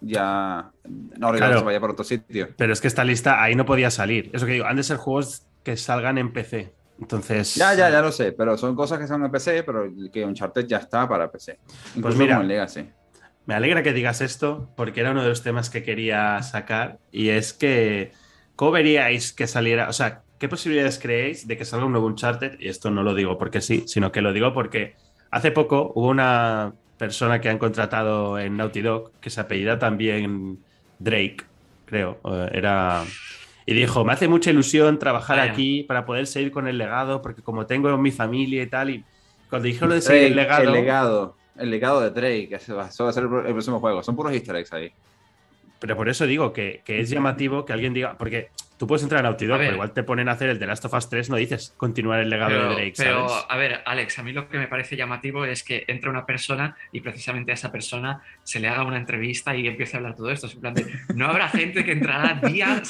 [SPEAKER 2] ya no
[SPEAKER 1] Claro.
[SPEAKER 2] se vaya por otro sitio.
[SPEAKER 1] Pero es que esta lista ahí no podía salir. Eso que digo, han de ser juegos que salgan en PC. Entonces.
[SPEAKER 2] Ya, ya, ya lo sé, pero son cosas que son en PC, pero que Uncharted ya está para PC. Incluso
[SPEAKER 1] Pues mira.
[SPEAKER 2] como en Legacy.
[SPEAKER 1] Me alegra que digas esto, porque era uno de los temas que quería sacar, y es que, ¿cómo veríais que saliera? O sea, ¿qué posibilidades creéis de que salga un nuevo Uncharted? Y esto no lo digo porque sí, sino que lo digo porque hace poco hubo una persona que han contratado en Naughty Dog, que se apellida también Drake, creo, era... Y dijo, me hace mucha ilusión trabajar
[SPEAKER 3] Vaya.
[SPEAKER 1] aquí para poder seguir con el legado, porque como tengo mi familia y tal, y cuando dijeron lo de seguir el legado...
[SPEAKER 2] El legado. El legado de Drake, eso va, a ser el próximo juego. Son puros easter eggs ahí.
[SPEAKER 1] Pero por eso digo que, que es llamativo que alguien diga, porque tú puedes entrar en Naughty Dog,
[SPEAKER 3] A
[SPEAKER 1] pero igual te ponen a hacer el The Last of Us 3, no dices continuar el legado
[SPEAKER 3] Pero,
[SPEAKER 1] de Drake,
[SPEAKER 3] pero,
[SPEAKER 1] ¿sabes?
[SPEAKER 3] a ver, Alex, a mí lo que me parece llamativo es que entra una persona y precisamente a esa persona se le haga una entrevista y empiece a hablar todo esto. Es en plan de, no habrá gente que entrará día,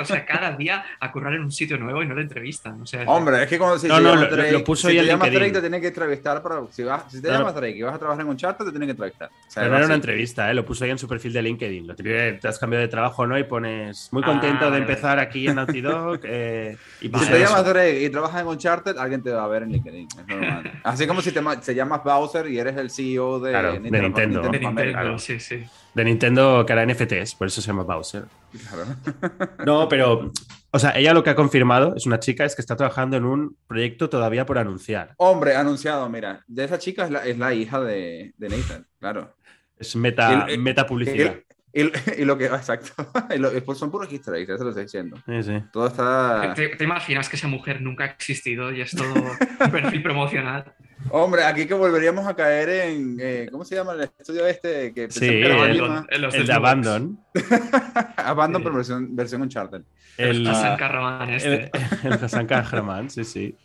[SPEAKER 3] o sea, cada día a currar en un sitio nuevo y no le entrevistan. O sea,
[SPEAKER 2] Hombre, es que cuando si
[SPEAKER 1] No,
[SPEAKER 2] te
[SPEAKER 1] no,
[SPEAKER 2] llamas
[SPEAKER 1] lo-
[SPEAKER 2] Drake,
[SPEAKER 1] lo puso
[SPEAKER 2] si te llamas. Drake te tienen que entrevistar para si, vas, si te
[SPEAKER 1] No,
[SPEAKER 2] llamas Drake y vas a trabajar en Uncharted te tienen que entrevistar. O sea,
[SPEAKER 1] Pero no era una entrevista, ¿eh? lo puso ahí en su perfil de LinkedIn. Lo que te has cambiado de trabajo, ¿no? Y pones muy
[SPEAKER 3] Ah,
[SPEAKER 1] contento de
[SPEAKER 3] vale,
[SPEAKER 1] empezar aquí en Naughty Dog. eh, y
[SPEAKER 2] Si te llamas Drake y trabajas en Uncharted, alguien te va a ver en LinkedIn. Es normal. Así como si te, te llamas Bowser y eres el CEO de,
[SPEAKER 1] Claro, de Nintendo.
[SPEAKER 3] de Nintendo,
[SPEAKER 2] América.
[SPEAKER 3] sí, sí.
[SPEAKER 1] De Nintendo que era NFTs, por eso se llama Bowser.
[SPEAKER 2] Claro.
[SPEAKER 1] No, pero, o sea, ella lo que ha confirmado, es una chica, es que está trabajando en un proyecto todavía por anunciar.
[SPEAKER 2] Hombre, anunciado, mira. De esa chica es la, es la hija de, de Nathan, claro.
[SPEAKER 1] Es meta,
[SPEAKER 2] Y el-
[SPEAKER 1] meta publicidad.
[SPEAKER 2] Y, y- lo que, exacto. Y lo- pues son puros easter eggs, eso lo estoy diciendo.
[SPEAKER 1] Sí, sí.
[SPEAKER 2] Todo está...
[SPEAKER 3] ¿Te, te imaginas que esa mujer nunca ha existido y es todo perfil promocional?
[SPEAKER 2] Hombre, aquí que volveríamos a caer en... eh, ¿Cómo se llama el estudio este? Que
[SPEAKER 1] Sí, el- de. Abandon.
[SPEAKER 2] Abandon,
[SPEAKER 3] Sí.
[SPEAKER 2] pero versión, versión Uncharted.
[SPEAKER 1] El,
[SPEAKER 3] Hassan Kahraman este.
[SPEAKER 1] el, el Hassan Kahraman, sí, sí.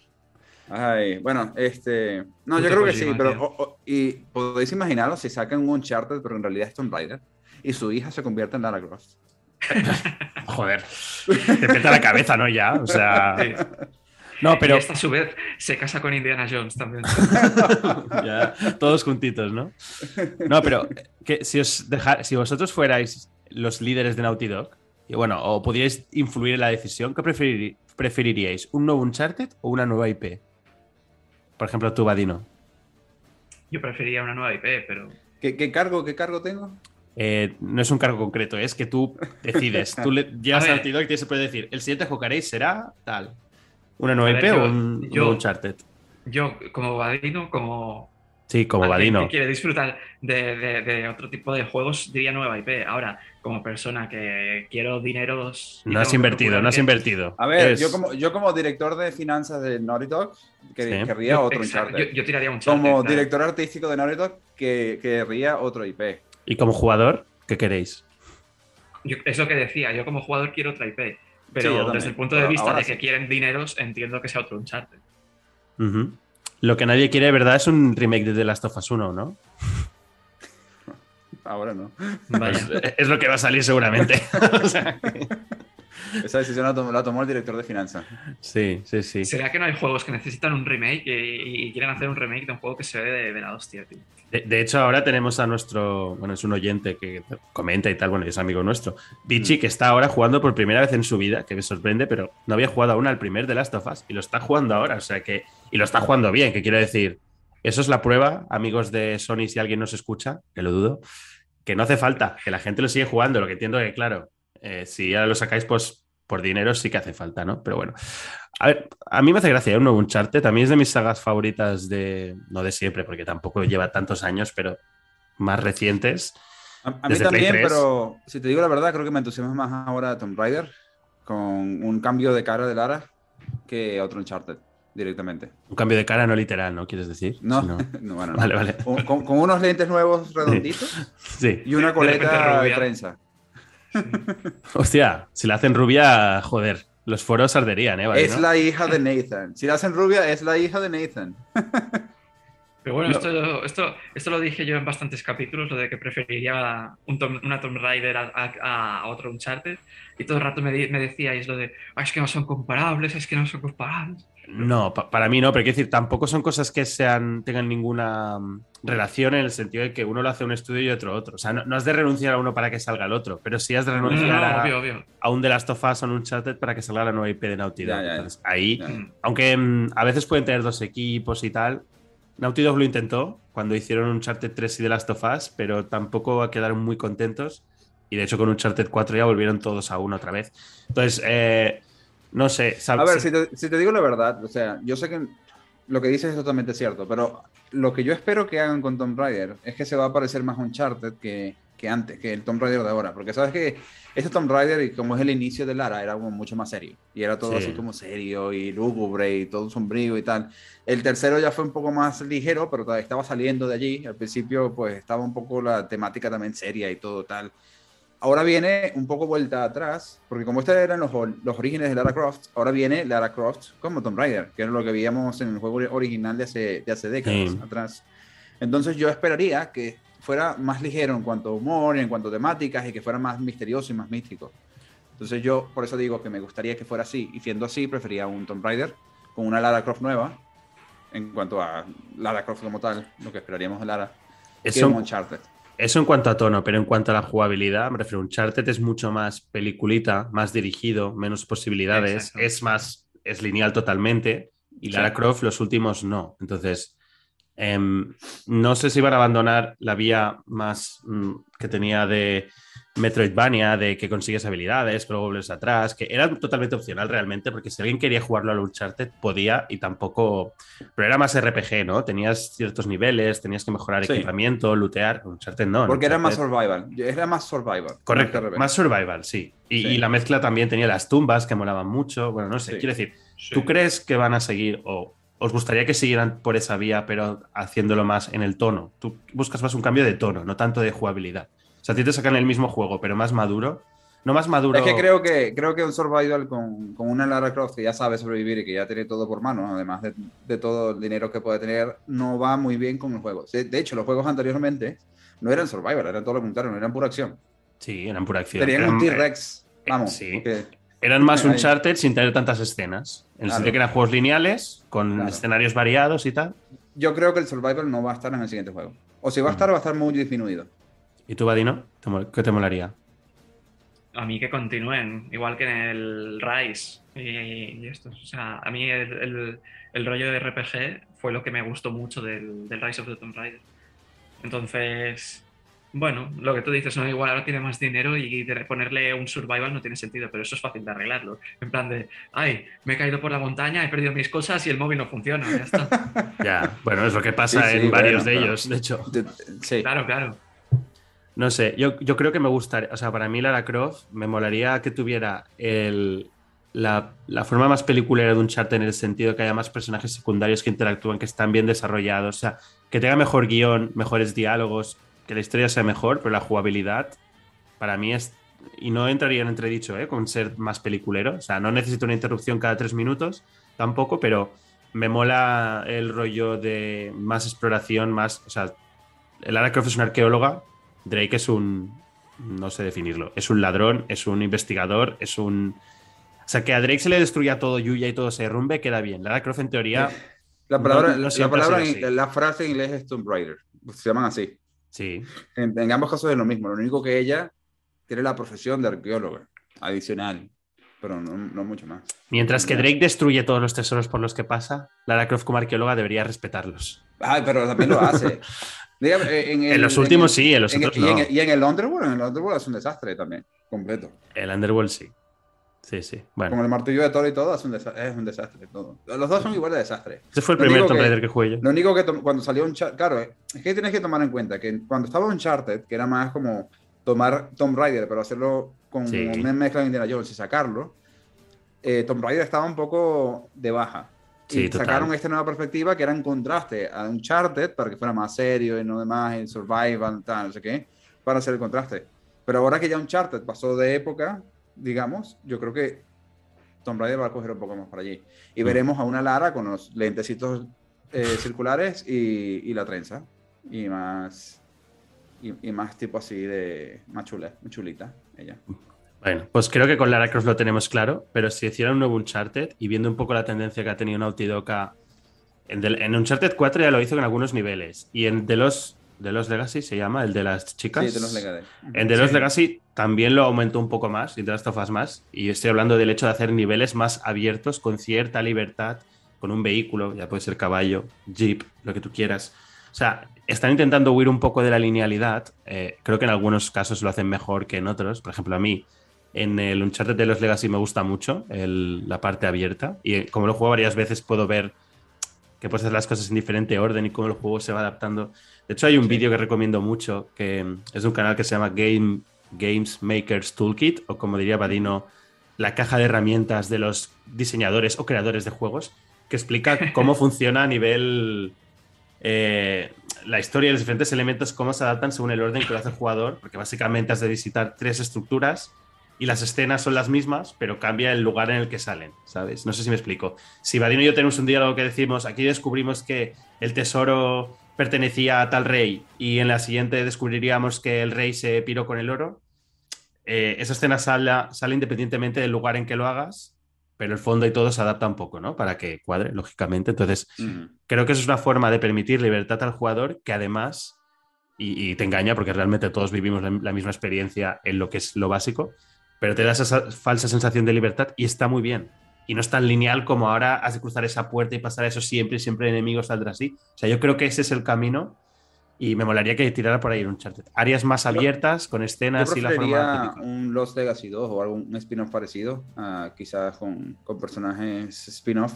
[SPEAKER 2] Ay, bueno, este... No, yo creo que sí, pero... o- y podéis imaginaros si sacan un Uncharted, pero en realidad es Tomb Raider, y su hija se convierte en Lara Croft.
[SPEAKER 1] Joder, te peta la cabeza, ¿no? Ya, o sea.
[SPEAKER 3] Sí.
[SPEAKER 1] No, pero.
[SPEAKER 3] Y esta a su vez se casa con Indiana Jones también.
[SPEAKER 1] Ya, todos juntitos, ¿no? No, pero que si, os deja- si vosotros fuerais los líderes de Naughty Dog, y bueno, o pudierais influir en la decisión, ¿qué preferiri- preferiríais? ¿Un nuevo Uncharted o una nueva IP? Por ejemplo, tú, Vadino.
[SPEAKER 3] Yo prefería una nueva IP, pero
[SPEAKER 2] ¿Qué, qué cargo, ¿Qué cargo tengo?
[SPEAKER 1] Eh, no es un cargo concreto, es que tú decides. Tú le llegas
[SPEAKER 3] A
[SPEAKER 1] a
[SPEAKER 3] ver.
[SPEAKER 1] Naughty Dog y tienes que decir, el siguiente que jugaréis será tal. ¿Una nueva IP o
[SPEAKER 3] yo-
[SPEAKER 1] un
[SPEAKER 3] yo-
[SPEAKER 1] nuevo Uncharted?
[SPEAKER 3] yo como Vadino, como
[SPEAKER 1] Sí, como Vadino.
[SPEAKER 3] que quiere disfrutar de, de- de otro tipo de juegos, diría nueva IP. Ahora, como persona que quiero dineros...
[SPEAKER 1] No has invertido, no has
[SPEAKER 3] que-
[SPEAKER 1] invertido.
[SPEAKER 2] A ver,
[SPEAKER 1] Es-
[SPEAKER 2] yo, como, yo como director de finanzas de Naughty Dog, que
[SPEAKER 1] Sí.
[SPEAKER 2] querría
[SPEAKER 3] yo-
[SPEAKER 2] otro Uncharted.
[SPEAKER 3] yo, yo tiraría un
[SPEAKER 2] como director artístico de Naughty Dog, que querría otro IP.
[SPEAKER 1] Y como jugador, ¿qué queréis?
[SPEAKER 3] Yo- es lo que decía, yo como jugador quiero otra IP. Pero desde el punto de vista de que quieren dineros, entiendo que sea otro Uncharted.
[SPEAKER 1] Ujú. Lo que nadie quiere, de verdad, es un remake de The Last of Us 1, ¿no?
[SPEAKER 2] Ahora no.
[SPEAKER 3] Vaya.
[SPEAKER 1] Es, es lo que va a salir seguramente. O sea,
[SPEAKER 2] Esa decisión la tomó, la tomó el director de finanzas.
[SPEAKER 1] sí, sí, sí.
[SPEAKER 3] ¿Será que no hay juegos que necesitan un remake y, y quieren hacer un remake de un juego que se ve de, de la hostia, tío?
[SPEAKER 1] De, de hecho, ahora tenemos a nuestro, bueno, es un oyente que comenta y tal, bueno, y es amigo nuestro, Bichi,
[SPEAKER 2] Mm.
[SPEAKER 1] que está ahora jugando por primera vez en su vida, que me sorprende, pero no había jugado aún al primer de Last of Us y lo está jugando ahora, o sea que, y lo está jugando bien, que quiero decir, eso es la prueba, amigos de Sony, si alguien nos escucha, que lo dudo, que no hace falta, que la gente lo sigue jugando, lo que entiendo que, claro, eh, si ya lo sacáis, pues por dinero sí que hace falta, ¿no? Pero bueno. A ver, a mí me hace gracia ¿eh? un nuevo Uncharted. También es de mis sagas favoritas de. No de siempre, porque tampoco lleva tantos años, pero más recientes.
[SPEAKER 2] A, a mí también,
[SPEAKER 1] 3.
[SPEAKER 2] pero si te digo la verdad, creo que me entusiasma más ahora Tomb Raider con un cambio de cara de Lara que otro Uncharted directamente.
[SPEAKER 1] Un cambio de cara no literal, ¿no? ¿Quieres decir?
[SPEAKER 2] No,
[SPEAKER 1] Sino-
[SPEAKER 2] no, bueno, no.
[SPEAKER 1] Vale, vale.
[SPEAKER 2] Con, con- unos lentes nuevos redonditos
[SPEAKER 1] Sí.
[SPEAKER 2] y una
[SPEAKER 3] De
[SPEAKER 2] coleta de
[SPEAKER 3] rubia.
[SPEAKER 2] trenza.
[SPEAKER 1] Hostia, si la hacen rubia, joder, los foros arderían, ¿eh? Vale,
[SPEAKER 2] es
[SPEAKER 1] ¿no?
[SPEAKER 2] la hija de Nathan. Si la hacen rubia, es la hija de Nathan.
[SPEAKER 3] Pero bueno,
[SPEAKER 1] No.
[SPEAKER 3] esto, esto, esto lo dije yo en bastantes capítulos, lo de que preferiría un Tom- una Tomb Raider a, a- a otro Uncharted. Y todo el rato me, me decíais lo de, "Ah, es que no son comparables, es que no son comparables.
[SPEAKER 1] No, pa- para mí no, pero quiero decir, tampoco son cosas que sean, tengan ninguna mm, relación en el sentido de que uno lo hace un estudio y otro otro. O sea, no, no has de renunciar a uno para que salga el otro, pero sí has de renunciar
[SPEAKER 3] no,
[SPEAKER 1] a,
[SPEAKER 3] obvio, obvio.
[SPEAKER 1] a un The Last of Us o un Uncharted para que salga la nueva IP de Naughty Dog.
[SPEAKER 2] Ya, ya, ya.
[SPEAKER 1] Entonces, ahí,
[SPEAKER 2] Ya.
[SPEAKER 1] Aunque mm, a veces pueden tener dos equipos y tal, Naughty Dog lo intentó cuando hicieron Uncharted 3 y The Last of Us, pero tampoco quedaron muy contentos. Y de hecho, con Uncharted 4 ya volvieron todos a uno otra vez. Entonces, eh, no sé.
[SPEAKER 2] A ver,
[SPEAKER 1] si-
[SPEAKER 2] te, si te digo la verdad, o sea, yo sé que lo que dices es totalmente cierto, pero lo que yo espero que hagan con Tomb Raider es que se va a parecer más Uncharted que, que antes, que el Tomb Raider de ahora, porque sabes que este Tomb Raider, y como es el inicio de Lara, era como mucho más serio, y era todo
[SPEAKER 1] Sí.
[SPEAKER 2] así como serio y lúgubre y todo sombrío y tal. El tercero ya fue un poco más ligero, pero estaba saliendo de allí, al principio pues estaba un poco la temática también seria y todo tal. Ahora viene un poco vuelta atrás, porque como estos eran los, los orígenes de Lara Croft, ahora viene Lara Croft como Tomb Raider, que era lo que veíamos en el juego original de hace, de hace décadas atrás. Entonces yo esperaría que fuera más ligero en cuanto a humor y en cuanto a temáticas y que fuera más misterioso y más místico. Entonces yo por eso digo que me gustaría que fuera así, y siendo así prefería un Tomb Raider con una Lara Croft nueva, en cuanto a Lara Croft como tal, lo que esperaríamos de Lara, que
[SPEAKER 1] eso,
[SPEAKER 2] un Uncharted.
[SPEAKER 1] Eso en cuanto a tono, pero en cuanto a la jugabilidad, me refiero, Uncharted es mucho más peliculita, más dirigido, menos posibilidades,
[SPEAKER 3] Exacto.
[SPEAKER 1] es más, es lineal totalmente, y Lara
[SPEAKER 2] Sí.
[SPEAKER 1] Croft los últimos no. Entonces, em, no sé si van a abandonar la vía más mm, que tenía de Metroidvania, de que consigues habilidades, que luego vuelves atrás, que era totalmente opcional realmente, porque si alguien quería jugarlo al Uncharted, podía y tampoco... Pero era más RPG, ¿no? Tenías ciertos niveles, tenías que mejorar
[SPEAKER 2] Sí.
[SPEAKER 1] equipamiento, lootear. Uncharted no.
[SPEAKER 2] Porque era más
[SPEAKER 1] Uncharted-
[SPEAKER 2] survival, era más survival.
[SPEAKER 1] Correcto,
[SPEAKER 2] más
[SPEAKER 1] survival, sí. Y,
[SPEAKER 2] Sí.
[SPEAKER 1] y la mezcla también tenía las tumbas que molaban mucho. Bueno, no sé,
[SPEAKER 2] Sí.
[SPEAKER 1] quiero decir. ¿tú crees que van a seguir o os gustaría que siguieran por esa vía, pero haciéndolo más en el tono? Tú buscas más un cambio de tono, no tanto de jugabilidad. Sea, a ti te sacan el mismo juego, pero más maduro. No más maduro.
[SPEAKER 2] Es que creo que, creo que un survival con, con una Lara Croft que ya sabe sobrevivir y que ya tiene todo por mano, además de, de todo el dinero que puede tener, no va muy bien con el juego. De, hecho, los juegos anteriormente no eran survival, eran todo lo contrario, no eran pura acción.
[SPEAKER 1] Sí, eran pura acción.
[SPEAKER 2] Tenían
[SPEAKER 1] Eran-
[SPEAKER 2] un T-Rex.
[SPEAKER 1] eh,
[SPEAKER 2] Vamos.
[SPEAKER 1] sí.
[SPEAKER 2] que-
[SPEAKER 1] Eran más
[SPEAKER 2] Ahí.
[SPEAKER 1] Uncharted sin tener tantas escenas. En el
[SPEAKER 2] Claro.
[SPEAKER 1] sentido que eran juegos lineales, con
[SPEAKER 2] Claro.
[SPEAKER 1] escenarios variados y tal.
[SPEAKER 2] yo creo que el Survival no va a estar en el siguiente juego. O si va a estar, va a estar muy disminuido.
[SPEAKER 1] ¿Y tú, Vadino? ¿Te mol- ¿Qué te molaría?
[SPEAKER 3] A mí que continúen, igual que en el Rise y, y estos. O sea, a mí el, el- el rollo de RPG fue lo que me gustó mucho del, del Rise of the Tomb Raider. Entonces, bueno, lo que tú dices, ¿no? igual ahora tiene más dinero y de ponerle un survival no tiene sentido, pero eso es fácil de arreglarlo. En plan de, ay, me he caído por la montaña, he perdido mis cosas y el móvil no funciona, ya está.
[SPEAKER 1] Ya, bueno, es lo que pasa
[SPEAKER 2] Sí, sí,
[SPEAKER 1] en varios
[SPEAKER 2] bueno,
[SPEAKER 1] de
[SPEAKER 2] claro.
[SPEAKER 1] ellos, de hecho.
[SPEAKER 2] Sí.
[SPEAKER 3] Claro, claro.
[SPEAKER 1] No sé, yo, yo creo que me gustaría, o sea, para mí Lara Croft me molaría que tuviera el, la, la forma más peliculera de un chart en el sentido que haya más personajes secundarios que interactúan, que están bien desarrollados, o sea, que tenga mejor guion, mejores diálogos, que la historia sea mejor, pero la jugabilidad para mí es, y no entraría en entredicho, ¿eh? con ser más peliculero, o sea, no necesito una interrupción cada tres minutos tampoco, pero me mola el rollo de más exploración, más, o sea, Lara Croft es una arqueóloga, Drake es un. No sé definirlo. Es un ladrón, es un investigador, es un. O sea, que a Drake se le destruya todo Yuya y todo se derrumbe, queda bien. Lara Croft, en teoría,
[SPEAKER 2] La, palabra,
[SPEAKER 1] No- no
[SPEAKER 2] la, palabra en- la frase en inglés es Tomb Raider. Se llaman así.
[SPEAKER 1] sí.
[SPEAKER 2] En, en ambos casos es lo mismo. Lo único que ella tiene la profesión de arqueóloga adicional. Pero no, no mucho más.
[SPEAKER 1] Mientras que Drake destruye todos los tesoros por los que pasa, Lara Croft, como arqueóloga, debería respetarlos.
[SPEAKER 2] Ay, pero también lo hace. Dígame, eh, en, el-
[SPEAKER 1] En los últimos
[SPEAKER 2] el-
[SPEAKER 1] sí, en los
[SPEAKER 2] en el-
[SPEAKER 1] otros
[SPEAKER 2] y, en,
[SPEAKER 1] no.
[SPEAKER 2] el- y en el Underworld, en el Underworld es un desastre también. Completo.
[SPEAKER 1] El Underworld sí. Sí, sí. Bueno,
[SPEAKER 2] Con el martillo de Thor y todo es un, desa- es un desastre. Todo. Los dos son igual de desastre.
[SPEAKER 1] ese fue el
[SPEAKER 2] lo
[SPEAKER 1] primer Tomb
[SPEAKER 2] que-
[SPEAKER 1] Raider que jugué yo.
[SPEAKER 2] Lo único que cuando salió Uncharted, claro, es que tienes que tomar en cuenta que cuando estaba Uncharted, que era más como tomar Tomb Raider, pero hacerlo con
[SPEAKER 1] Sí.
[SPEAKER 2] una mezcla de Indiana Jones y sacarlo, eh, Tomb Raider estaba un poco de baja.
[SPEAKER 1] Sí,
[SPEAKER 2] y
[SPEAKER 1] total.
[SPEAKER 2] sacaron esta nueva perspectiva que era en contraste a Uncharted para que fuera más serio y no demás, en survival, tal, no sé qué, para hacer el contraste. Pero ahora que ya Uncharted pasó de época, digamos, yo creo que Tomb Raider va a coger un poco más para allí. Y
[SPEAKER 1] Mm.
[SPEAKER 2] veremos a una Lara con los lentecitos eh, circulares y, y la trenza. Y más. Y, y más tipo así de. Más chula, muy chulita ella.
[SPEAKER 1] Bueno, pues creo que con Lara Croft lo tenemos claro, pero si hiciera un nuevo Uncharted y viendo un poco la tendencia que ha tenido Naughty Dog a- en, del- en Uncharted 4 ya lo hizo en algunos niveles y en The Los, The Los Legacy se llama, el de las chicas.
[SPEAKER 2] Sí, de los Legacy.
[SPEAKER 1] En The Lost
[SPEAKER 3] Sí.
[SPEAKER 1] Legacy también lo aumentó un poco más, y The Last of Us más, y estoy hablando del hecho de hacer niveles más abiertos, con cierta libertad, con un vehículo, ya puede ser caballo, jeep, lo que tú quieras. O sea, están intentando huir un poco de la linealidad. eh, creo que en algunos casos lo hacen mejor que en otros. Por ejemplo, a mí, en el Uncharted de los Legacy me gusta mucho el- la parte abierta, y eh, como lo juego varias veces puedo ver que puedes hacer las cosas en diferente orden y cómo el juego se va adaptando. De hecho, hay un vídeo que recomiendo mucho, que mm, es un canal que se llama Game, Games Makers Toolkit, o como diría Badino, la caja de herramientas de los diseñadores o creadores de juegos, que explica cómo funciona a nivel eh, la historia y los diferentes elementos, cómo se adaptan según el orden que lo hace el jugador, porque básicamente has de visitar tres estructuras y las escenas son las mismas, pero cambia el lugar en el que salen, ¿sabes? No sé si me explico. Si Vadino y yo tenemos un diálogo que decimos, aquí descubrimos que el tesoro pertenecía a tal rey y en la siguiente descubriríamos que el rey se piró con el oro, eh, esa escena sale, sale independientemente del lugar en que lo hagas, pero el fondo y todo se adapta un poco, ¿no? Para que cuadre, lógicamente. Entonces, creo que eso es una forma de permitir libertad al jugador que además, y, y te engaña porque realmente todos vivimos la, la misma experiencia en lo que es lo básico, pero te da esa falsa sensación de libertad y está muy bien. Y no es tan lineal como ahora has de cruzar esa puerta y pasar eso siempre y siempre el enemigo saldrá así. O sea, yo creo que ese es el camino y me molaría que tirara por ahí un Uncharted. Áreas más abiertas, con escenas y la forma típica.
[SPEAKER 2] un Lost Legacy 2 o algún spin-off parecido, ah, quizás con, con personajes spin-off,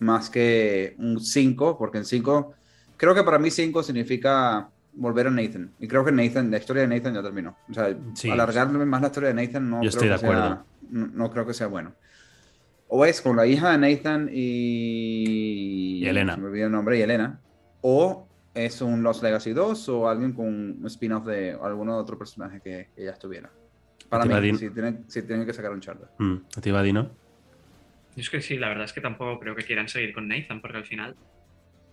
[SPEAKER 2] más que un 5, porque en 5, creo que para mí 5 significa volver a Nathan. Y creo que Nathan, la historia de Nathan ya terminó. O sea,
[SPEAKER 1] Sí.
[SPEAKER 2] alargarme más la historia de Nathan no,
[SPEAKER 1] Yo
[SPEAKER 2] creo,
[SPEAKER 1] estoy
[SPEAKER 2] que
[SPEAKER 1] de
[SPEAKER 2] sea,
[SPEAKER 1] acuerdo.
[SPEAKER 2] no, no creo que sea bueno. O es con la hija de Nathan y...
[SPEAKER 1] Y Elena.
[SPEAKER 2] se Me olvidó el nombre, y Elena. O es un Lost Legacy 2 o alguien con un spin-off de alguno otro personaje que, que ya estuviera. Para
[SPEAKER 1] ¿A ti,
[SPEAKER 2] mí, si tienen, si tienen que sacar un charter.
[SPEAKER 1] Mm, ¿A ti?
[SPEAKER 3] Yo es que sí, la verdad es que tampoco creo que quieran seguir con Nathan, porque al final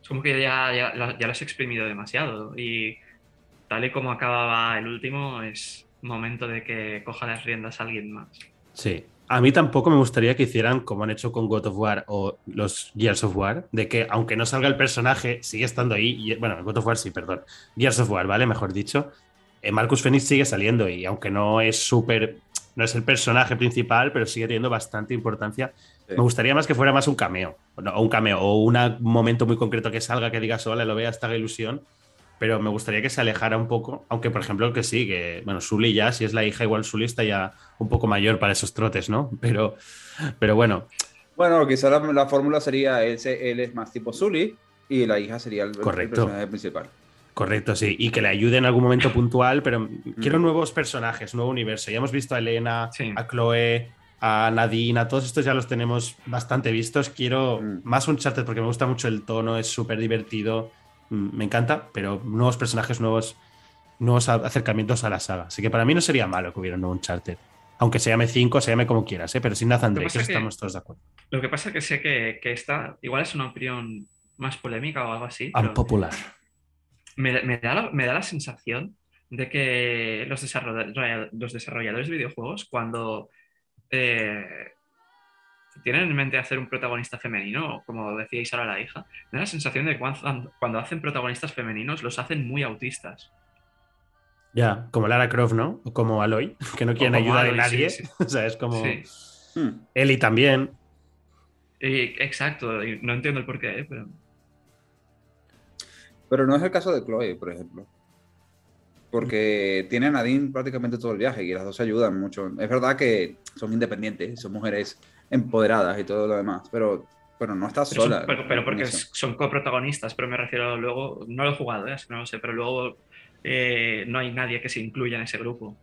[SPEAKER 3] como que ya, ya, ya lo has exprimido demasiado. Y tal y como acababa el último, es momento de que coja las riendas alguien más.
[SPEAKER 1] Sí. A mí tampoco me gustaría que hicieran como han hecho con God of War o los Gears of War, de que aunque no salga el personaje, sigue estando ahí. Bueno, God of War sí, perdón. Gears of War, ¿vale? Mejor dicho. Marcus Phoenix sigue saliendo y aunque no es súper, no es el personaje principal, pero sigue teniendo bastante importancia.
[SPEAKER 2] Sí.
[SPEAKER 1] Me gustaría más que fuera más un cameo, o un cameo, o un momento muy concreto que salga, que digas, hola, lo vea, esta ilusión, pero me gustaría que se alejara un poco, aunque por ejemplo que sí, que, bueno, Sully ya, si es la hija, igual Sully está ya un poco mayor para esos trotes, ¿no? Pero, pero bueno,
[SPEAKER 2] Bueno, quizá la, la fórmula sería él, es más tipo Zully y la hija sería el, el
[SPEAKER 1] Correcto.
[SPEAKER 2] personaje principal.
[SPEAKER 1] correcto, sí, y que le ayude en algún momento puntual, pero quiero nuevos personajes, nuevo universo. Ya hemos visto a Elena,
[SPEAKER 3] Sí.
[SPEAKER 1] a Chloe, a Nadine, a todos estos ya los tenemos bastante vistos. Quiero
[SPEAKER 2] Mm.
[SPEAKER 1] más Uncharted porque me gusta mucho el tono, es súper divertido, mm, me encanta, pero nuevos personajes, nuevos, nuevos acercamientos a la saga. Así que para mí no sería malo que hubiera un nuevo Uncharted. Aunque se llame 5, se llame como quieras, ¿eh? pero sin Nathan Drake, eso estamos todos de acuerdo.
[SPEAKER 3] Lo que pasa es que sé que, que esta igual es una opinión más polémica o algo así.
[SPEAKER 1] Unpopular.
[SPEAKER 3] me, me da la, me da la sensación de que los, los desarrolladores de videojuegos, cuando eh, tienen en mente hacer un protagonista femenino, como decíais ahora la hija, me da la sensación de que cuando, cuando hacen protagonistas femeninos los hacen muy autistas.
[SPEAKER 1] Ya, como Lara Croft, ¿no? O como Aloy, que no quieren
[SPEAKER 3] como
[SPEAKER 1] ayudar a
[SPEAKER 3] Aloy,
[SPEAKER 1] nadie.
[SPEAKER 3] sí, sí.
[SPEAKER 1] o sea, es como.
[SPEAKER 3] Sí.
[SPEAKER 2] Hmm.
[SPEAKER 1] Ellie también.
[SPEAKER 3] Y- exacto, y no entiendo el porqué, ¿eh? pero
[SPEAKER 2] Pero no es el caso de Chloe, por ejemplo. Porque tiene a Nadine prácticamente todo el viaje y las dos se ayudan mucho. Es verdad que son independientes, son mujeres empoderadas y todo lo demás, pero, pero no está
[SPEAKER 3] Pero, son-
[SPEAKER 2] sola.
[SPEAKER 3] pero- porque
[SPEAKER 2] eso.
[SPEAKER 3] son coprotagonistas, pero me refiero luego, no lo he jugado, ¿eh? no lo sé, pero luego eh, no hay nadie que se incluya en ese grupo.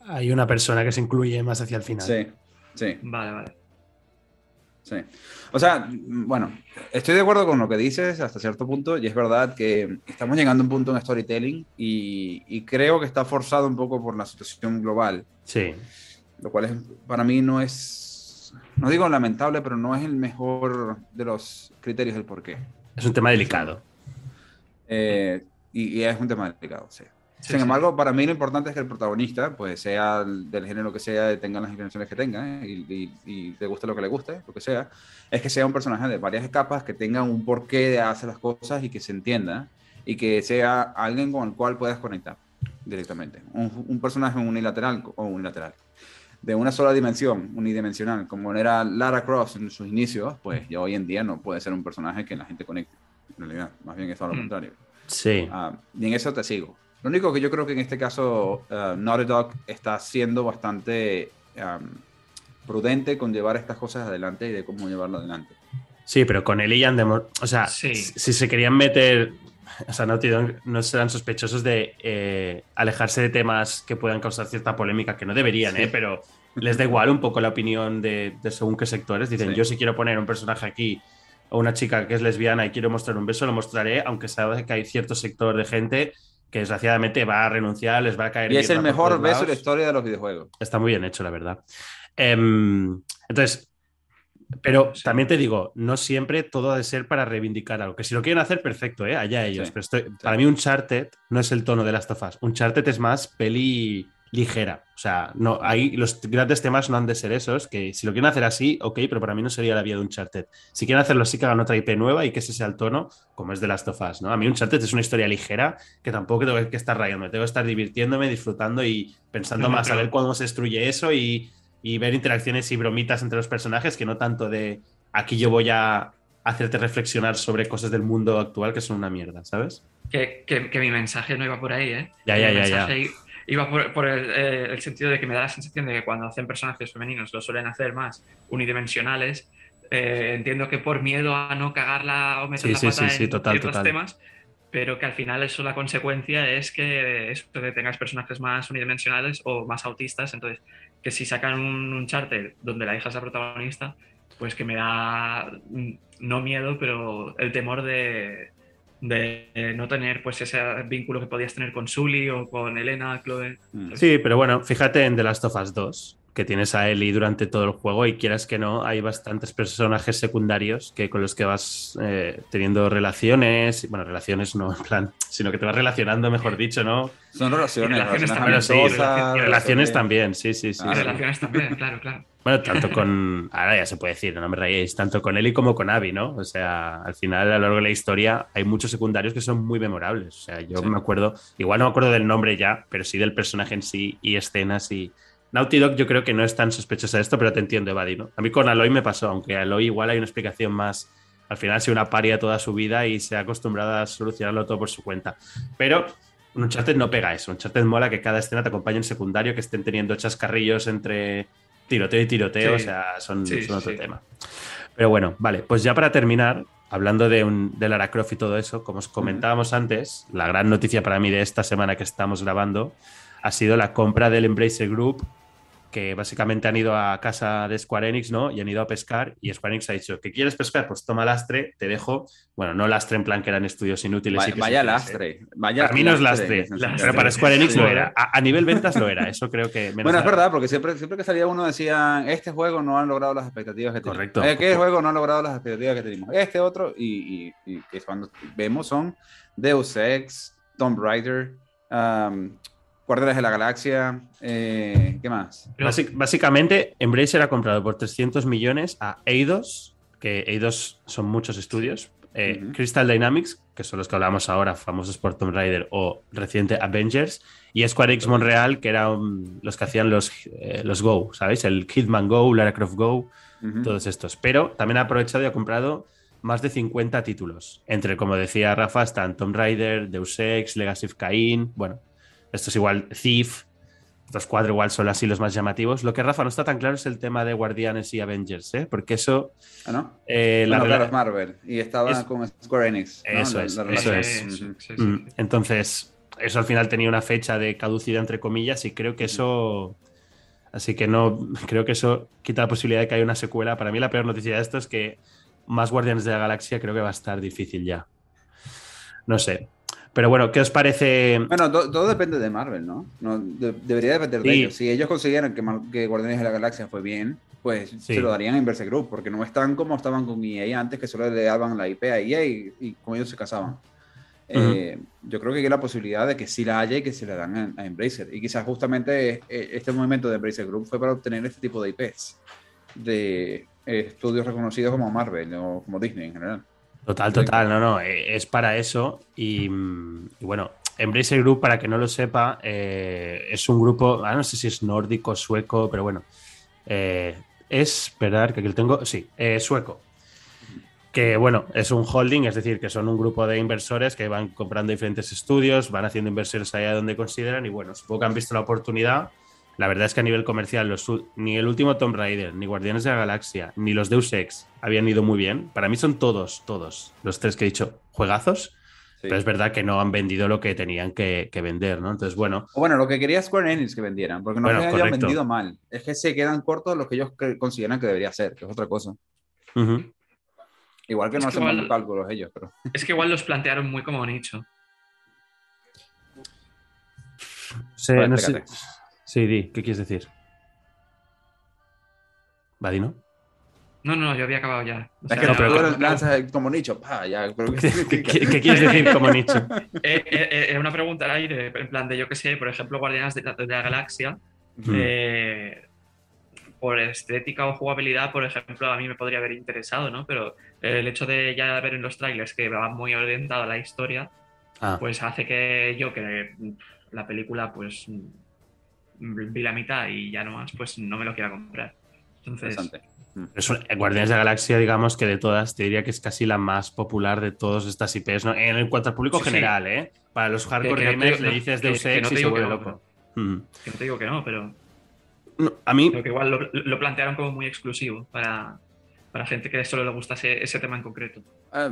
[SPEAKER 1] Hay una persona que se incluye más hacia el final.
[SPEAKER 2] Sí, sí,
[SPEAKER 3] vale, vale.
[SPEAKER 2] Sí. O sea, mm, bueno, estoy de acuerdo con lo que dices hasta cierto punto y es verdad que estamos llegando a un punto en storytelling y, y creo que está forzado un poco por la situación global.
[SPEAKER 1] Sí.
[SPEAKER 2] lo cual es, para mí no es, no digo lamentable, pero no es el mejor de los criterios del por qué.
[SPEAKER 1] Es un tema delicado.
[SPEAKER 2] Eh, y, y es un tema delicado, sí.
[SPEAKER 3] Sí,
[SPEAKER 2] Sin
[SPEAKER 3] sí.
[SPEAKER 2] embargo, para mí lo importante es que el protagonista, pues sea el- del género que sea, tenga las inclinaciones que tenga, y, y- y le guste lo que le guste, lo que sea, es que sea un personaje de varias capas, que tenga un porqué de hacer las cosas y que se entienda, y que sea alguien con el cual puedas conectar directamente. Un, un personaje unilateral o unilateral. De una sola dimensión, unidimensional, como era Lara Croft en sus inicios, pues ya hoy en día no puede ser un personaje que la gente conecte. En realidad, más bien es todo lo
[SPEAKER 3] Mm.
[SPEAKER 2] contrario.
[SPEAKER 1] Sí.
[SPEAKER 2] Ah, y en eso te sigo. Lo único que yo creo que en este caso uh, Naughty Dog está siendo bastante um, prudente con llevar estas cosas adelante y de cómo llevarlo adelante.
[SPEAKER 1] Sí, pero con Ellie ya han demo- O sea,
[SPEAKER 3] Sí.
[SPEAKER 1] si si se querían meter. O sea, Naughty Dog no serán sospechosos de eh, alejarse de temas que puedan causar cierta polémica, que no deberían,
[SPEAKER 2] Sí.
[SPEAKER 1] ¿eh? Pero les da igual un poco la opinión de, de según qué sectores. Dicen,
[SPEAKER 2] Sí.
[SPEAKER 1] yo si quiero poner un personaje aquí o una chica que es lesbiana y quiero mostrar un beso, lo mostraré, aunque sabe que hay cierto sector de gente que desgraciadamente va a renunciar, les va a caer.
[SPEAKER 2] Y es el mejor beso de la historia de los videojuegos.
[SPEAKER 1] Está muy bien hecho, la verdad. Em, entonces, pero
[SPEAKER 3] Sí.
[SPEAKER 1] también te digo, no siempre todo ha de ser para reivindicar algo. Que si lo quieren hacer, perfecto, ¿eh? allá ellos.
[SPEAKER 2] Sí,
[SPEAKER 1] Pero estoy- para mí, Uncharted no es el tono de las tofas. Uncharted es más peli ligera. O sea, no, ahí los grandes temas no han de ser esos. Que si lo quieren hacer así, ok, pero para mí no sería la vía de Uncharted. Si quieren hacerlo así, que hagan otra IP nueva y que ese sea el tono, como es de las tofas, ¿no? A mí Uncharted es una historia ligera que tampoco tengo que estar rayando. Tengo que estar divirtiéndome, disfrutando y pensando más a ver cuándo se destruye eso y, y ver interacciones y bromitas entre los personajes que no tanto de aquí yo voy a hacerte reflexionar sobre cosas del mundo actual que son una mierda, ¿sabes?
[SPEAKER 3] Que, que- que mi mensaje no iba por ahí, ¿eh?
[SPEAKER 1] Ya,
[SPEAKER 3] Mi
[SPEAKER 1] ya, ya,
[SPEAKER 3] Iba por, por el, eh, el sentido de que me da la sensación de que cuando hacen personajes femeninos lo suelen hacer más unidimensionales. Eh, entiendo que por miedo a no cagarla o meter
[SPEAKER 1] Sí,
[SPEAKER 3] la pata
[SPEAKER 1] sí, sí,
[SPEAKER 3] en
[SPEAKER 1] total,
[SPEAKER 3] ciertos
[SPEAKER 1] total.
[SPEAKER 3] temas, pero que al final eso la consecuencia es que, eso, que tengas personajes más unidimensionales o más autistas. Entonces, que si sacan un Uncharted donde la hija es la protagonista, pues que me da mm, no miedo, pero el temor de, de no tener pues ese vínculo que podías tener con Sully o con Elena, Chloe.
[SPEAKER 2] Mm.
[SPEAKER 1] Sí, pero bueno, fíjate en The Last of Us 2. Que tienes a Ellie durante todo el juego y quieras que no, hay bastantes personajes secundarios que con los que vas eh, teniendo relaciones, bueno, relaciones no en plan, sino que te vas relacionando, mejor dicho, ¿no?
[SPEAKER 2] Son relaciones,
[SPEAKER 3] Y relaciones
[SPEAKER 2] relaciones
[SPEAKER 3] también,
[SPEAKER 1] sí, relaciones también, sí, sí, sí.
[SPEAKER 2] Ah,
[SPEAKER 3] Y
[SPEAKER 1] sí.
[SPEAKER 3] relaciones también, claro, claro.
[SPEAKER 1] Bueno, tanto con, ahora ya se puede decir, no me rayéis, tanto con Ellie como con Abby, ¿no? O sea, al final, a lo largo de la historia, hay muchos secundarios que son muy memorables. O sea, yo
[SPEAKER 2] Sí.
[SPEAKER 1] me acuerdo, igual no me acuerdo del nombre ya, pero sí del personaje en sí y escenas y... Naughty Dog yo creo que no es tan sospechosa de esto, pero te entiendo, Evadi, ¿no? A mí con Aloy me pasó, aunque Aloy igual hay una explicación más... Al final ha sido una paria toda su vida y se ha acostumbrado a solucionarlo todo por su cuenta. Pero un Uncharted no pega eso. Un Uncharted mola que cada escena te acompañe en secundario, que estén teniendo chascarrillos entre tiroteo y tiroteo,
[SPEAKER 3] Sí.
[SPEAKER 1] o sea, son,
[SPEAKER 3] Sí,
[SPEAKER 1] son otro
[SPEAKER 3] sí.
[SPEAKER 1] tema. Pero bueno, vale, pues ya para terminar, hablando de, un, de Lara Croft y todo eso, como os comentábamos antes, la gran noticia para mí de esta semana que estamos grabando ha sido la compra del Embracer Group, que básicamente han ido a casa de Square Enix, ¿no? Y han ido a pescar y Square Enix ha dicho, ¿que quieres pescar? Pues toma lastre, te dejo, bueno, no lastre en plan que eran estudios inútiles.
[SPEAKER 2] Vaya,
[SPEAKER 1] y
[SPEAKER 2] vaya lastre. Vaya
[SPEAKER 1] Para mí no es lastre,
[SPEAKER 3] Lastre.
[SPEAKER 1] pero para Square Enix
[SPEAKER 2] Sí.
[SPEAKER 1] lo era. A, a nivel ventas lo era, eso creo que... menos
[SPEAKER 2] Bueno, es verdad, porque siempre, siempre que salía uno decían, este juego no han logrado las expectativas que teníamos.
[SPEAKER 1] Correcto.
[SPEAKER 2] Este juego no ha logrado las expectativas que teníamos. Este otro, y, y, y cuando vemos son Deus Ex, Tomb Raider, um, Guardianes de la Galaxia, eh, ¿qué más?
[SPEAKER 1] Básic- básicamente, Embracer ha comprado por 300 millones a Eidos, que Eidos son muchos estudios, eh. Crystal Dynamics, que son los que hablamos ahora, famosos por Tomb Raider o reciente Avengers, y Square Enix Montreal, que eran los que hacían los, eh, los Go, ¿sabéis? El Hitman Go, Lara Croft Go, todos estos. Pero también ha aprovechado y ha comprado más de 50 títulos. Entre, como decía Rafa, están Tomb Raider, Deus Ex, Legacy of Kain. Bueno, esto es igual Thief. Estos cuatro igual son así los más llamativos. Lo que Rafa no está tan claro es el tema de Guardianes y Avengers, ¿eh? Porque eso.
[SPEAKER 2] Ah, ¿no?
[SPEAKER 1] eh, la
[SPEAKER 2] Bueno, claro, es Marvel. Y estaba
[SPEAKER 1] Es-
[SPEAKER 2] con Square Enix. ¿no?
[SPEAKER 1] Eso
[SPEAKER 2] La-
[SPEAKER 1] es,
[SPEAKER 2] la
[SPEAKER 1] eso es.
[SPEAKER 2] Ujú.
[SPEAKER 3] Sí, sí,
[SPEAKER 1] Mm,
[SPEAKER 3] sí.
[SPEAKER 1] Entonces, eso al final tenía una fecha de caducidad, entre comillas, y creo que eso. Así que no, creo que eso quita la posibilidad de que haya una secuela. Para mí, la peor noticia de esto es que más Guardianes de la Galaxia creo que va a estar difícil ya. No sé. Pero bueno, ¿qué os parece?
[SPEAKER 2] Bueno, to- todo depende de Marvel, ¿no? No, de- debería depender de
[SPEAKER 1] Sí.
[SPEAKER 2] ellos. Si ellos consiguieran que, que Guardianes de la Galaxia fue bien, pues
[SPEAKER 1] Sí.
[SPEAKER 2] se lo darían a Inverse Group, porque no están como estaban con EA antes, que solo le daban la IP a EA y, y con ellos se casaban. Eh, yo creo que hay la posibilidad de que sí la haya y que se la dan a, a Embracer. Y quizás justamente eh, este movimiento de Embracer Group fue para obtener este tipo de IPs de eh, estudios reconocidos como Marvel o como Disney en general.
[SPEAKER 1] Total, total, no, no, eh, es para eso. Y, y bueno, Embracer Group, para que no lo sepa, eh, es un grupo, ah, no sé si es nórdico, sueco, pero bueno, eh, es, esperar que aquí lo tengo, sí, eh, sueco. Que bueno, es un holding, es decir, que son un grupo de inversores que van comprando diferentes estudios, van haciendo inversiones allá donde consideran y bueno, supongo que han visto la oportunidad. La verdad es que a nivel comercial, los ni el último Tomb Raider, ni Guardianes de la Galaxia, ni los Deus Ex habían ido muy bien. Para mí son todos, todos, los tres que he dicho, juegazos,
[SPEAKER 2] Sí.
[SPEAKER 1] pero es verdad que no han vendido lo que tenían que, que vender, ¿no? Entonces, bueno,
[SPEAKER 2] O bueno, lo que quería Square Enix que vendieran, porque no
[SPEAKER 1] Bueno,
[SPEAKER 2] es que hayan vendido mal, es que se quedan cortos los que ellos consideran que debería ser, que es otra cosa. Igual que
[SPEAKER 3] Es
[SPEAKER 2] no
[SPEAKER 3] que
[SPEAKER 2] hacen
[SPEAKER 3] igual-
[SPEAKER 2] malos cálculos ellos, pero.
[SPEAKER 3] Es que igual los plantearon muy como nicho.
[SPEAKER 1] Sí, no sé-. Sí, di, ¿qué quieres decir? Vadino.
[SPEAKER 3] No, no, yo había acabado ya. O
[SPEAKER 2] Es que
[SPEAKER 1] no, pero
[SPEAKER 2] tú
[SPEAKER 1] como-
[SPEAKER 2] eres- lanzas como nicho, pa, ya, pero
[SPEAKER 1] ¿Qué, qué- qué quieres decir como nicho?
[SPEAKER 3] eh, eh, Era una pregunta al aire, en plan de yo que sé, por ejemplo, Guardianes de la, de la Galaxia.
[SPEAKER 1] Mm.
[SPEAKER 3] eh, por estética o jugabilidad, por ejemplo, a mí me podría haber interesado, ¿no? Pero el hecho de ya ver en los trailers que va muy orientado a la historia,
[SPEAKER 1] Ah,
[SPEAKER 3] pues hace que yo, que la película, pues vi la mitad y ya no más, pues no me lo quiera comprar. Entonces,
[SPEAKER 2] Interesante.
[SPEAKER 1] es un- Guardianes de la Galaxia, digamos que de todas, te diría que es casi la más popular de todas estas IPs, ¿no? En, en cuanto al público
[SPEAKER 3] Sí, sí.
[SPEAKER 1] general, ¿eh? Para los hardcore
[SPEAKER 3] no
[SPEAKER 1] gamers le dices Deus Ex
[SPEAKER 3] no te
[SPEAKER 1] y se
[SPEAKER 3] digo que
[SPEAKER 1] vuelve
[SPEAKER 3] no,
[SPEAKER 1] loco. Mm.
[SPEAKER 3] que no te digo que no, pero
[SPEAKER 1] No, a mí,
[SPEAKER 3] creo que igual lo, lo plantearon como muy exclusivo para, para gente que solo le gusta ese, ese tema en concreto.
[SPEAKER 2] Ah,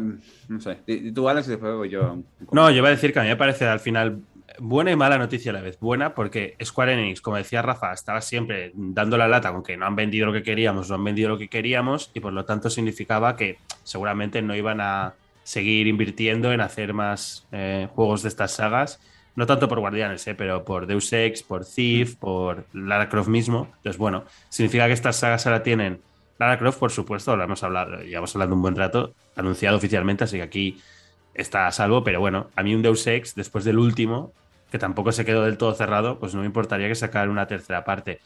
[SPEAKER 2] no sé. Y- tú, Alex, y después voy yo.
[SPEAKER 1] No, yo iba a decir que a mí me parece al final buena y mala noticia a la vez. Buena porque Square Enix, como decía Rafa, estaba siempre dando la lata con que no han vendido lo que queríamos, no han vendido lo que queríamos y por lo tanto significaba que seguramente no iban a seguir invirtiendo en hacer más eh, juegos de estas sagas No tanto por Guardianes, ¿eh? pero por Deus Ex, por Thief, por Lara Croft mismo. Entonces, bueno, significa que estas sagas ahora tienen. Lara Croft, por supuesto, lo hemos hablado, llevamos hablando un buen rato, anunciado oficialmente, así que aquí está a salvo, pero bueno, a mí un Deus Ex, después del último, que tampoco se quedó del todo cerrado, pues no me importaría que sacar una tercera parte.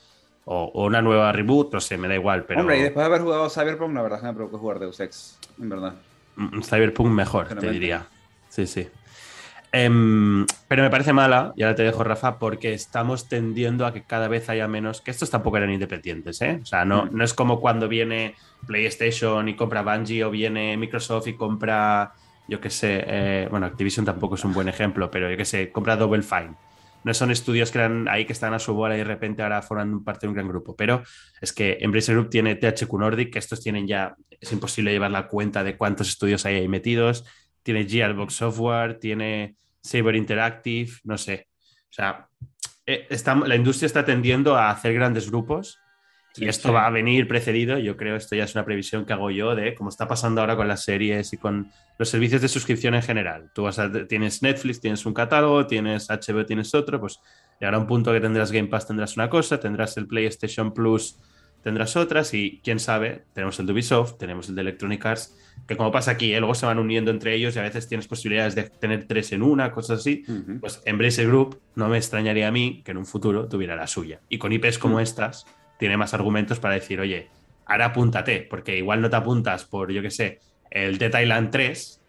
[SPEAKER 1] O, o una nueva reboot, no sé, me da igual, pero...
[SPEAKER 2] Hombre, y después de haber jugado Cyberpunk, la verdad es que me provocó jugar Deus Ex, en verdad.
[SPEAKER 1] Un Cyberpunk mejor, te diría. Sí, sí. Em, pero me parece mala, y ahora te dejo, Rafa, porque estamos tendiendo a que cada vez haya menos. Que estos tampoco eran independientes, ¿eh? O sea, no,
[SPEAKER 2] Mm.
[SPEAKER 1] no es como cuando viene PlayStation y compra Bungie o viene Microsoft y compra, yo qué sé, eh, bueno, Activision tampoco es un buen ejemplo, pero yo qué sé, compra Double Fine. No son estudios que eran ahí que están a su bola y de repente ahora forman parte de un gran grupo. Pero es que Embracer Group tiene THQ Nordic, que estos tienen ya, es imposible llevar la cuenta de cuántos estudios hay metidos. Tiene Gearbox Software, tiene Saber Interactive, no sé. O sea, eh, está- la industria está tendiendo a hacer grandes grupos y esto
[SPEAKER 2] sí.
[SPEAKER 1] va a venir precedido. Yo creo esto ya es una previsión que hago yo de cómo está pasando ahora con las series y con los servicios de suscripción en general. Tú vas a, tienes Netflix, tienes un catálogo, tienes HBO, tienes otro, pues llegará un punto que tendrás Game Pass, tendrás una cosa, tendrás el PlayStation Plus, tendrás otras y quién sabe, tenemos el de Ubisoft, tenemos el de Electronic Arts, que como pasa aquí, ¿eh? luego se van uniendo entre ellos y a veces tienes posibilidades de tener tres en una, cosas así.
[SPEAKER 2] Ujú.
[SPEAKER 1] Pues Embracer Group no me extrañaría a mí que en un futuro tuviera la suya. Y con IPs como
[SPEAKER 2] Mm.
[SPEAKER 1] estas, tiene más argumentos para decir, oye, ahora apúntate, porque igual no te apuntas por, yo qué sé, el Dead Island 3,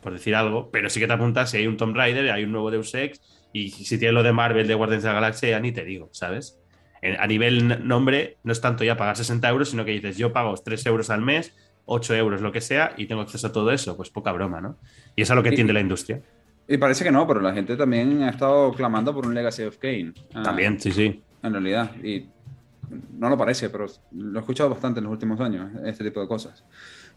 [SPEAKER 1] por decir algo, pero sí que te apuntas si hay un Tomb Raider, hay un nuevo Deus Ex, y si tienes lo de Marvel, de Guardians de la Galaxia, ya ni te digo, ¿sabes? En- a nivel nombre, no es tanto ya pagar 60 euros, sino que dices, yo pago 3 euros al mes, 8 euros, lo que sea, y tengo acceso a todo eso, pues poca broma, ¿no? Y es a lo que tiende la industria.
[SPEAKER 2] Y parece que no, pero la gente también ha estado clamando por un Legacy of Kane. Ah,
[SPEAKER 1] También, sí, sí.
[SPEAKER 2] En realidad. Y no lo parece, pero lo he escuchado bastante en los últimos años, este tipo de cosas.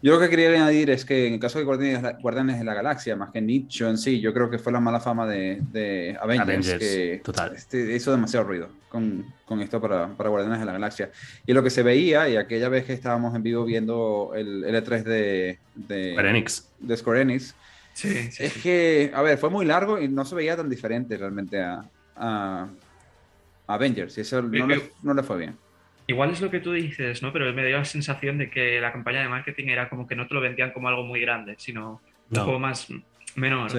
[SPEAKER 2] Yo lo que quería añadir es que en el caso de Guardianes, de la Galaxia, más que Nicho en sí, yo creo que fue la mala fama de, de Avengers,
[SPEAKER 1] Avengers,
[SPEAKER 2] que
[SPEAKER 1] total.
[SPEAKER 2] este, hizo demasiado ruido con, con esto para, para Guardianes de la Galaxia. Y lo que se veía, y aquella vez que estábamos en vivo viendo el L3 de, de,
[SPEAKER 1] Square Enix.
[SPEAKER 2] de Square Enix,
[SPEAKER 3] Sí, sí.
[SPEAKER 2] es que, a ver, fue muy largo y no se veía tan diferente realmente a- a Avengers, y eso no le, no le fue bien.
[SPEAKER 3] Igual es lo que tú dices, ¿no? Pero me dio la sensación de que la campaña de marketing era como que no te lo vendían como algo muy grande, sino un juego más menor.
[SPEAKER 2] Sí.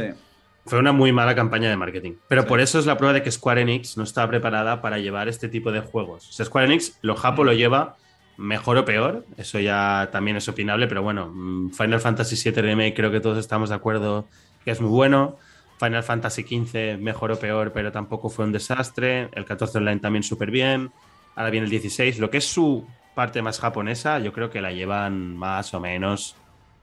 [SPEAKER 1] Fue una muy mala campaña de marketing. Pero
[SPEAKER 2] Sí.
[SPEAKER 1] por eso es la prueba de que Square Enix no está preparada para llevar este tipo de juegos. O sea, Square Enix, lo japo lo lleva mejor o peor. Eso ya también es opinable, pero bueno, mm, Final Fantasy VII Remake creo que todos estamos de acuerdo que es muy bueno. Final Fantasy XV mejor o peor, pero tampoco fue un desastre. El 14 Online también súper bien. Ahora viene el 16. Lo que es su parte más japonesa, yo creo que la llevan más o menos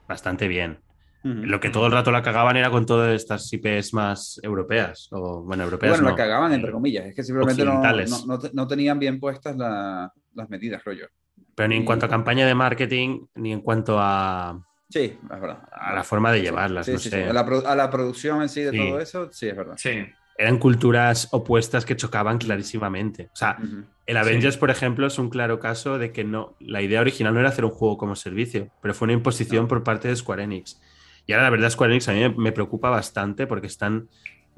[SPEAKER 1] bastante bien. Lo que todo el rato la cagaban era con todas estas IPs más europeas. O, bueno, europeas.
[SPEAKER 2] Bueno,
[SPEAKER 1] no.
[SPEAKER 2] la cagaban entre comillas, es que simplemente no, no, no te- no tenían bien puestas la- las medidas, rollo.
[SPEAKER 1] Pero ni en cuanto a campaña de marketing, ni en cuanto a,
[SPEAKER 2] Sí, es verdad.
[SPEAKER 1] a la forma de llevarlas.
[SPEAKER 2] sí,
[SPEAKER 1] no
[SPEAKER 2] sí,
[SPEAKER 1] sé.
[SPEAKER 2] sí. A, la, pro- a la producción en sí de
[SPEAKER 1] Sí.
[SPEAKER 2] todo eso, sí, es verdad.
[SPEAKER 3] Sí.
[SPEAKER 1] Eran culturas opuestas que chocaban clarísimamente. O sea, el Avengers, por ejemplo, es un claro caso de que no, la idea original no era hacer un juego como servicio, pero fue una imposición
[SPEAKER 2] No.
[SPEAKER 1] por parte de Square Enix. Y ahora la verdad Square Enix a mí me, preocupa bastante porque están,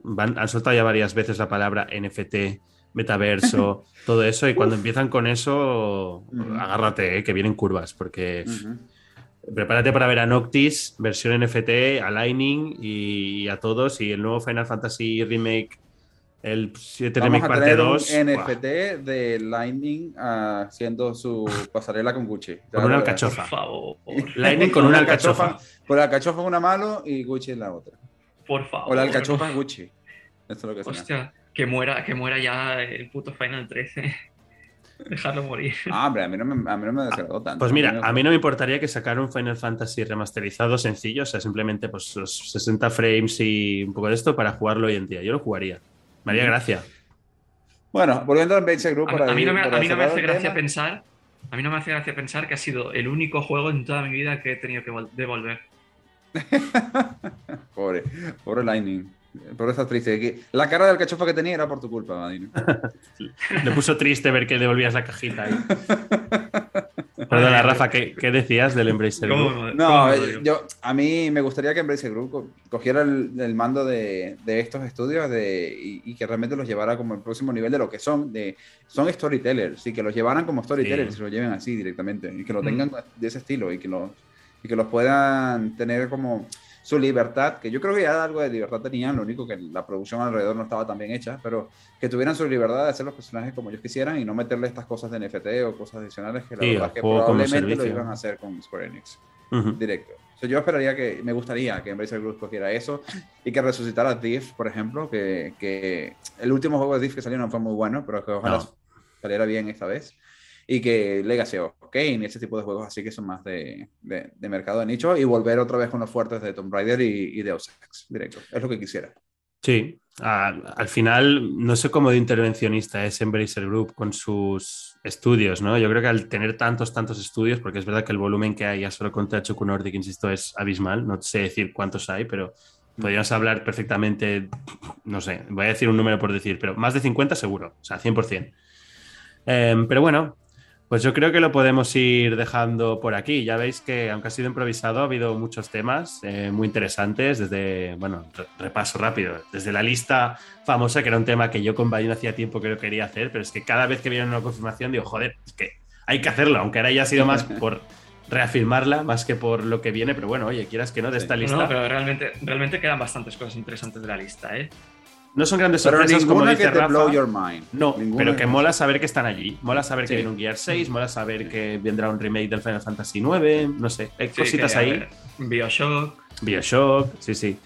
[SPEAKER 1] van, han soltado ya varias veces la palabra NFT, metaverso, todo eso, y cuando empiezan con eso,
[SPEAKER 2] Ujú.
[SPEAKER 1] agárrate, eh, que vienen curvas, porque. Prepárate para ver a Noctis, versión NFT, a Lightning y a todos, y el nuevo Final Fantasy Remake, el 7
[SPEAKER 2] Vamos
[SPEAKER 1] Remake
[SPEAKER 2] a
[SPEAKER 1] parte
[SPEAKER 2] tener
[SPEAKER 1] 2.
[SPEAKER 2] un
[SPEAKER 1] ¡buah!
[SPEAKER 2] NFT de Lightning ah, haciendo su pasarela con Gucci.
[SPEAKER 1] Con una alcachofa.
[SPEAKER 3] Por favor.
[SPEAKER 1] Lightning con una alcachofa.
[SPEAKER 2] Por la alcachofa en una mano y Gucci en la otra.
[SPEAKER 3] Por favor.
[SPEAKER 2] O la alcachofa Gucci. Eso es lo que.
[SPEAKER 3] Hostia, que muera, que muera ya el puto Final 13. Dejarlo morir.
[SPEAKER 2] Ah, hombre, a mí no me, a mí no me desagradó tanto.
[SPEAKER 1] Pues mira, a mí no me importaría que sacara un Final Fantasy remasterizado sencillo, o sea, simplemente pues los 60 frames y un poco de esto para jugarlo hoy en día. Yo lo jugaría. Me haría gracia.
[SPEAKER 2] Bueno, volviendo al Basic Group.
[SPEAKER 3] A,
[SPEAKER 2] para
[SPEAKER 3] a mí no me, a mí no me hace
[SPEAKER 2] el
[SPEAKER 3] gracia
[SPEAKER 2] tema.
[SPEAKER 3] pensar. A mí no me hace gracia pensar que ha sido el único juego en toda mi vida que he tenido que vol- devolver.
[SPEAKER 2] Pobre, pobre Lightning. Pobre está triste. La cara del alcachofa que tenía era por tu culpa, Madino.
[SPEAKER 1] Le puso triste ver que devolvías la cajita ahí. Perdona, Rafa, ¿qué, ¿qué, decías del Embracer Group?
[SPEAKER 2] ¿Cómo, no, eh, yo, a mí me gustaría que Embracer Group cogiera el, el mando de, de, estos estudios de, y, y, que realmente los llevara como el próximo nivel de lo que son. De, son storytellers y que los llevaran como storytellers sí. y lo lleven así directamente y que lo tengan mm. de ese estilo y que, lo, y que los puedan tener como su libertad, que yo creo que ya algo de libertad tenían, lo único que la producción alrededor no estaba tan bien hecha, pero que tuvieran su libertad de hacer los personajes como ellos quisieran y no meterle estas cosas de NFT o cosas adicionales que la sí, verdad que probablemente lo iban a hacer con Square Enix uh -huh. directo. So, yo esperaría que, me gustaría que Embracer Group cogiera eso y que resucitara Thief, por ejemplo, que, que el último juego de Thief que salió no fue muy bueno, pero que ojalá no. saliera bien esta vez y que Legacy of Kane y ese tipo de juegos así que son más de, de, de, mercado de nicho y volver otra vez con los fuertes de Tomb Raider y, y Deus Ex directo. Es lo que quisiera.
[SPEAKER 1] Sí, al, al final no sé cómo de intervencionista es Embracer Group con sus estudios, ¿no? Yo creo que al tener tantos, tantos estudios, porque es verdad que el volumen que hay ya solo con Tacho Nordic, insisto, es abismal, no sé decir cuántos hay, pero podríamos hablar perfectamente, no sé, voy a decir un número por decir, pero más de 50 seguro, o sea, 100%. Eh, pero bueno, pues yo creo que lo podemos ir dejando por aquí. Ya veis que, aunque ha sido improvisado, ha habido muchos temas eh, muy interesantes. Desde, bueno, repaso rápido, desde la lista famosa, que era un tema que yo con Bayern hacía tiempo que lo quería hacer, pero es que cada vez que viene una confirmación digo, joder, es que hay que hacerlo, aunque ahora ya ha sido más por reafirmarla más que por lo que viene, pero bueno, oye, quieras que no, de esta lista.
[SPEAKER 3] No, pero realmente, realmente quedan bastantes cosas interesantes de la lista, ¿eh?
[SPEAKER 1] No son grandes sorpresas como dice
[SPEAKER 2] que te
[SPEAKER 1] Rafa.
[SPEAKER 2] blow your mind.
[SPEAKER 1] No, ninguna pero que mola saber que están allí. Mola saber sí. que viene un Gear 6, mola saber que vendrá un remake del Final Fantasy IX, no sé, hay sí, cositas ahí.
[SPEAKER 3] Bioshock.
[SPEAKER 1] Bioshock, sí, sí.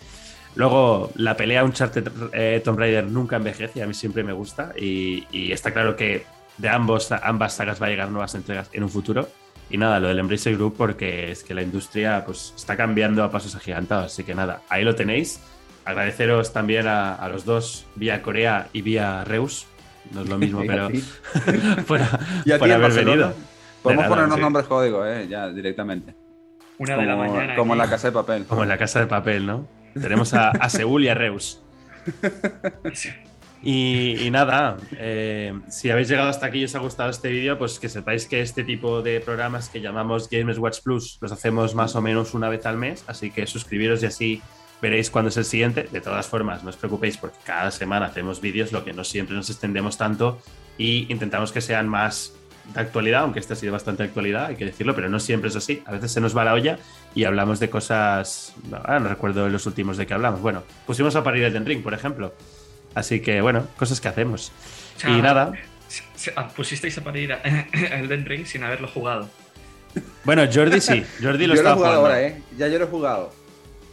[SPEAKER 1] Luego, la pelea Uncharted eh, Tomb Raider nunca envejece, a mí siempre me gusta. Y, y, está claro que de ambos, ambas sagas va a llegar nuevas entregas en un futuro. Y nada, lo del Embracer Group, porque es que la industria pues, está cambiando a pasos agigantados. Así que nada, ahí lo tenéis agradeceros también a, a, los dos, vía Corea y vía Reus. No es lo mismo, pero por, por haber venido.
[SPEAKER 2] Podemos ponernos sí. nombres código, ¿eh? ya directamente.
[SPEAKER 3] Una de la mañana.
[SPEAKER 2] Como en la casa de papel.
[SPEAKER 1] Como en la casa de papel, ¿no? Tenemos a, a Seúl y a Reus. Y, y, nada, eh, si habéis llegado hasta aquí y os ha gustado este vídeo, pues que sepáis que este tipo de programas que llamamos Games Watch Plus los hacemos más o menos una vez al mes, así que suscribiros y así veréis cuándo es el siguiente. De todas formas, no os preocupéis porque cada semana hacemos vídeos, lo que no siempre nos extendemos tanto y intentamos que sean más de actualidad, aunque este ha sido bastante actualidad, hay que decirlo, pero no siempre es así. A veces se nos va la olla y hablamos de cosas. No, no recuerdo los últimos de que hablamos. Bueno, pusimos a parir el Ring, por ejemplo. Así que, bueno, cosas que hacemos. O sea, y nada.
[SPEAKER 3] Ah, pusisteis a parir el Ring sin haberlo jugado.
[SPEAKER 1] Bueno, Jordi sí. Jordi lo
[SPEAKER 2] yo
[SPEAKER 1] está
[SPEAKER 2] lo he jugado
[SPEAKER 1] jugando.
[SPEAKER 2] ahora, ¿eh? Ya yo lo he jugado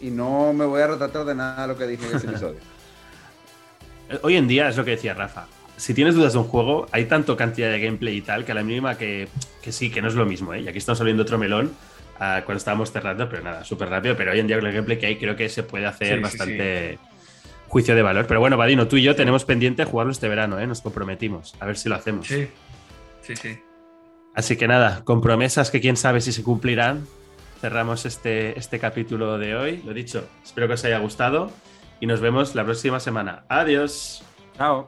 [SPEAKER 2] y no me voy a retratar de nada lo que dije en ese episodio.
[SPEAKER 1] Hoy en día es lo que decía Rafa. Si tienes dudas de un juego, hay tanto cantidad de gameplay y tal que a la mínima que, que sí, que no es lo mismo. ¿eh? Y aquí estamos abriendo otro melón uh, cuando estábamos cerrando, pero nada, súper rápido. Pero hoy en día con el gameplay que hay, creo que se puede hacer sí, bastante sí, sí. juicio de valor. Pero bueno, Vadino, tú y yo tenemos pendiente jugarlo este verano, ¿eh? nos comprometimos. A ver si lo hacemos.
[SPEAKER 3] Sí, sí, sí.
[SPEAKER 1] Así que nada, con promesas que quién sabe si se cumplirán, cerramos este, este capítulo de hoy. Lo dicho, espero que os haya gustado y nos vemos la próxima semana. Adiós.
[SPEAKER 2] Chao.